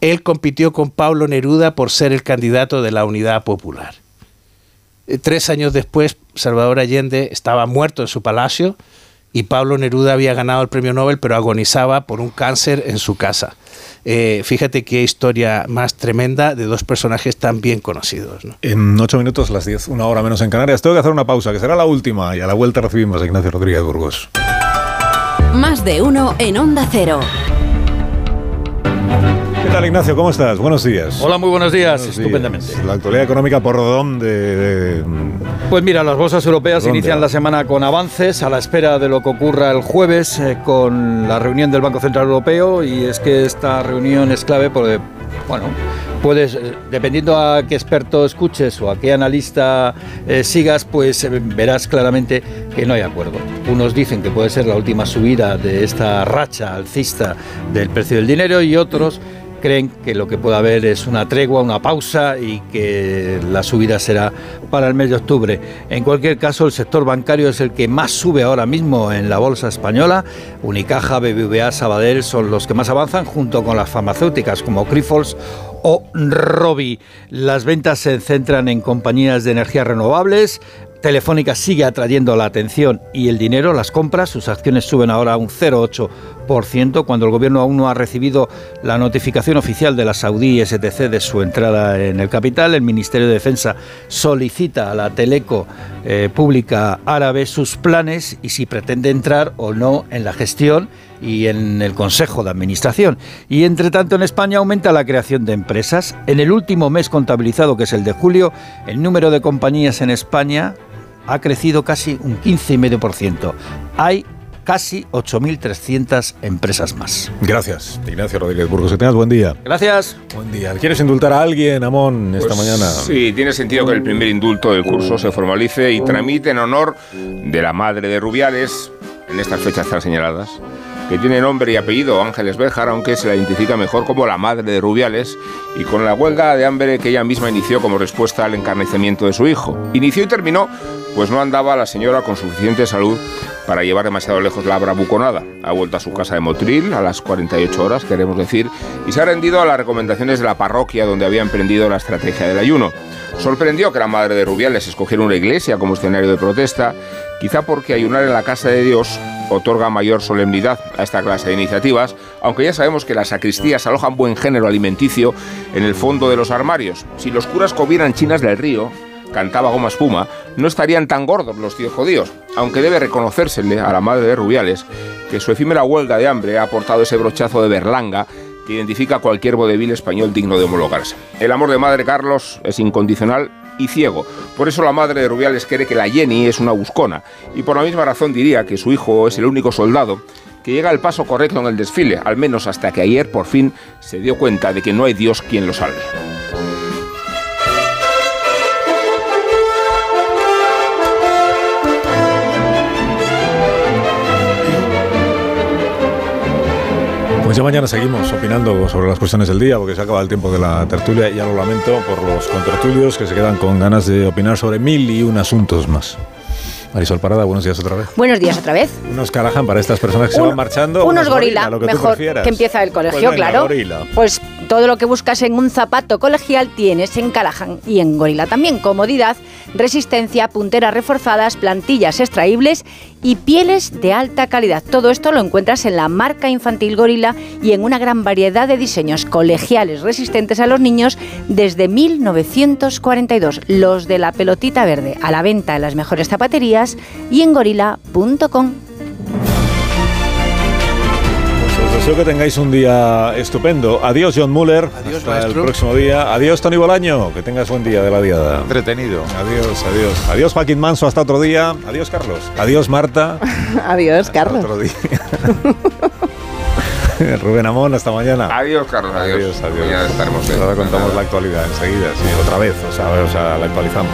Él compitió con Pablo Neruda por ser el candidato de la Unidad Popular. Eh, tres años después, Salvador Allende estaba muerto en su palacio y Pablo Neruda había ganado el premio Nobel, pero agonizaba por un cáncer en su casa. Eh, fíjate qué historia más tremenda de dos personajes tan bien conocidos. En ocho minutos, las diez, una hora menos en Canarias. Tengo que hacer una pausa, que será la última, y a la vuelta recibimos a Ignacio Rodríguez Burgos. Más de uno en Onda Cero. ¿Qué tal, Ignacio? ¿Cómo estás? Buenos días. Hola, muy buenos días. Estupendamente. La actualidad económica, ¿por dónde? Pues mira, las bolsas europeas inician la semana con avances a la espera de lo que ocurra el jueves eh, con la reunión del Banco Central Europeo y es que esta reunión es clave porque, bueno, puedes, eh, dependiendo a qué experto escuches o a qué analista eh, sigas, pues verás claramente que no hay acuerdo. Unos dicen que puede ser la última subida de esta racha alcista del precio del dinero y otros creen que lo que puede haber es una tregua, una pausa y que la subida será para el mes de octubre. En cualquier caso, el sector bancario es el que más sube ahora mismo en la bolsa española. Unicaja, BBVA, Sabadell son los que más avanzan junto con las farmacéuticas como Grifols o Robi. Las ventas se centran en compañías de energías renovables, Telefónica sigue atrayendo la atención y el dinero, las compras, sus acciones suben ahora a un 0,8%, cuando el gobierno aún no ha recibido la notificación oficial de la Saudí STC de su entrada en el capital. El Ministerio de Defensa solicita a la Teleco eh, Pública Árabe sus planes y si pretende entrar o no en la gestión y en el Consejo de Administración. Y entre tanto en España aumenta la creación de empresas. En el último mes contabilizado, que es el de julio, el número de compañías en España ha crecido casi un 15,5%. Hay casi 8.300 empresas más. Gracias, Ignacio Rodríguez Burgos. Que tengas buen día. Gracias. Buen día. ¿Quieres indultar a alguien, Amón, esta pues mañana? Sí, tiene sentido que el primer indulto del curso se formalice y tramite en honor de la madre de Rubiales, en estas fechas tan señaladas, que tiene nombre y apellido Ángeles Béjar, aunque se la identifica mejor como la madre de Rubiales, y con la huelga de hambre que ella misma inició como respuesta al encarnecimiento de su hijo. Inició y terminó pues no andaba la señora con suficiente salud para llevar demasiado lejos la bravuconada. Ha vuelto a su casa de Motril a las 48 horas, queremos decir, y se ha rendido a las recomendaciones de la parroquia donde había emprendido la estrategia del ayuno. Sorprendió que la madre de Rubiales escogiera una iglesia como escenario de protesta, quizá porque ayunar en la casa de Dios otorga mayor solemnidad a esta clase de iniciativas, aunque ya sabemos que las sacristías alojan buen género alimenticio en el fondo de los armarios. Si los curas comieran chinas del río, cantaba Goma Espuma, no estarían tan gordos los tíos judíos, aunque debe reconocérsele a la madre de Rubiales que su efímera huelga de hambre ha aportado ese brochazo de berlanga que identifica a cualquier vodevil español digno de homologarse. El amor de madre Carlos es incondicional y ciego. Por eso la madre de Rubiales cree que la Jenny es una buscona y por la misma razón diría que su hijo es el único soldado que llega al paso correcto en el desfile, al menos hasta que ayer por fin se dio cuenta de que no hay Dios quien lo salve. Pues ya mañana seguimos opinando sobre las cuestiones del día, porque se acaba el tiempo de la tertulia y ya lo lamento por los contertulios que se quedan con ganas de opinar sobre mil y un asuntos más. Marisol Parada, buenos días otra vez. Buenos días otra vez. Unos Callahan para estas personas que se van marchando. Unos gorila, lo que tú mejor que empieza el colegio, Pues venga, claro. gorila. Pues todo lo que buscas en un zapato colegial tienes en Callahan y en Gorila también. Comodidad, resistencia, punteras reforzadas, plantillas extraíbles y pieles de alta calidad. Todo esto lo encuentras en la marca infantil Gorila y en una gran variedad de diseños colegiales resistentes a los niños desde 1942. Los de la pelotita verde a la venta en las mejores zapaterías y en gorila.com. deseo que tengáis un día estupendo. Adiós, John Muller. Adiós, Hasta maestro. el próximo día. Adiós, Tony Bolaño. Que tengas buen día de la diada. Entretenido. Adiós, adiós. Adiós, Joaquín Manso. Hasta otro día. Adiós, Carlos. Adiós, Marta. Adiós, Carlos. Otro día. Rubén Amón, hasta mañana. Adiós, Carlos. Adiós. Adiós, adiós. Ya estaremos. Ahora contamos la actualidad enseguida, sí, otra vez, o sea, o sea, la actualizamos.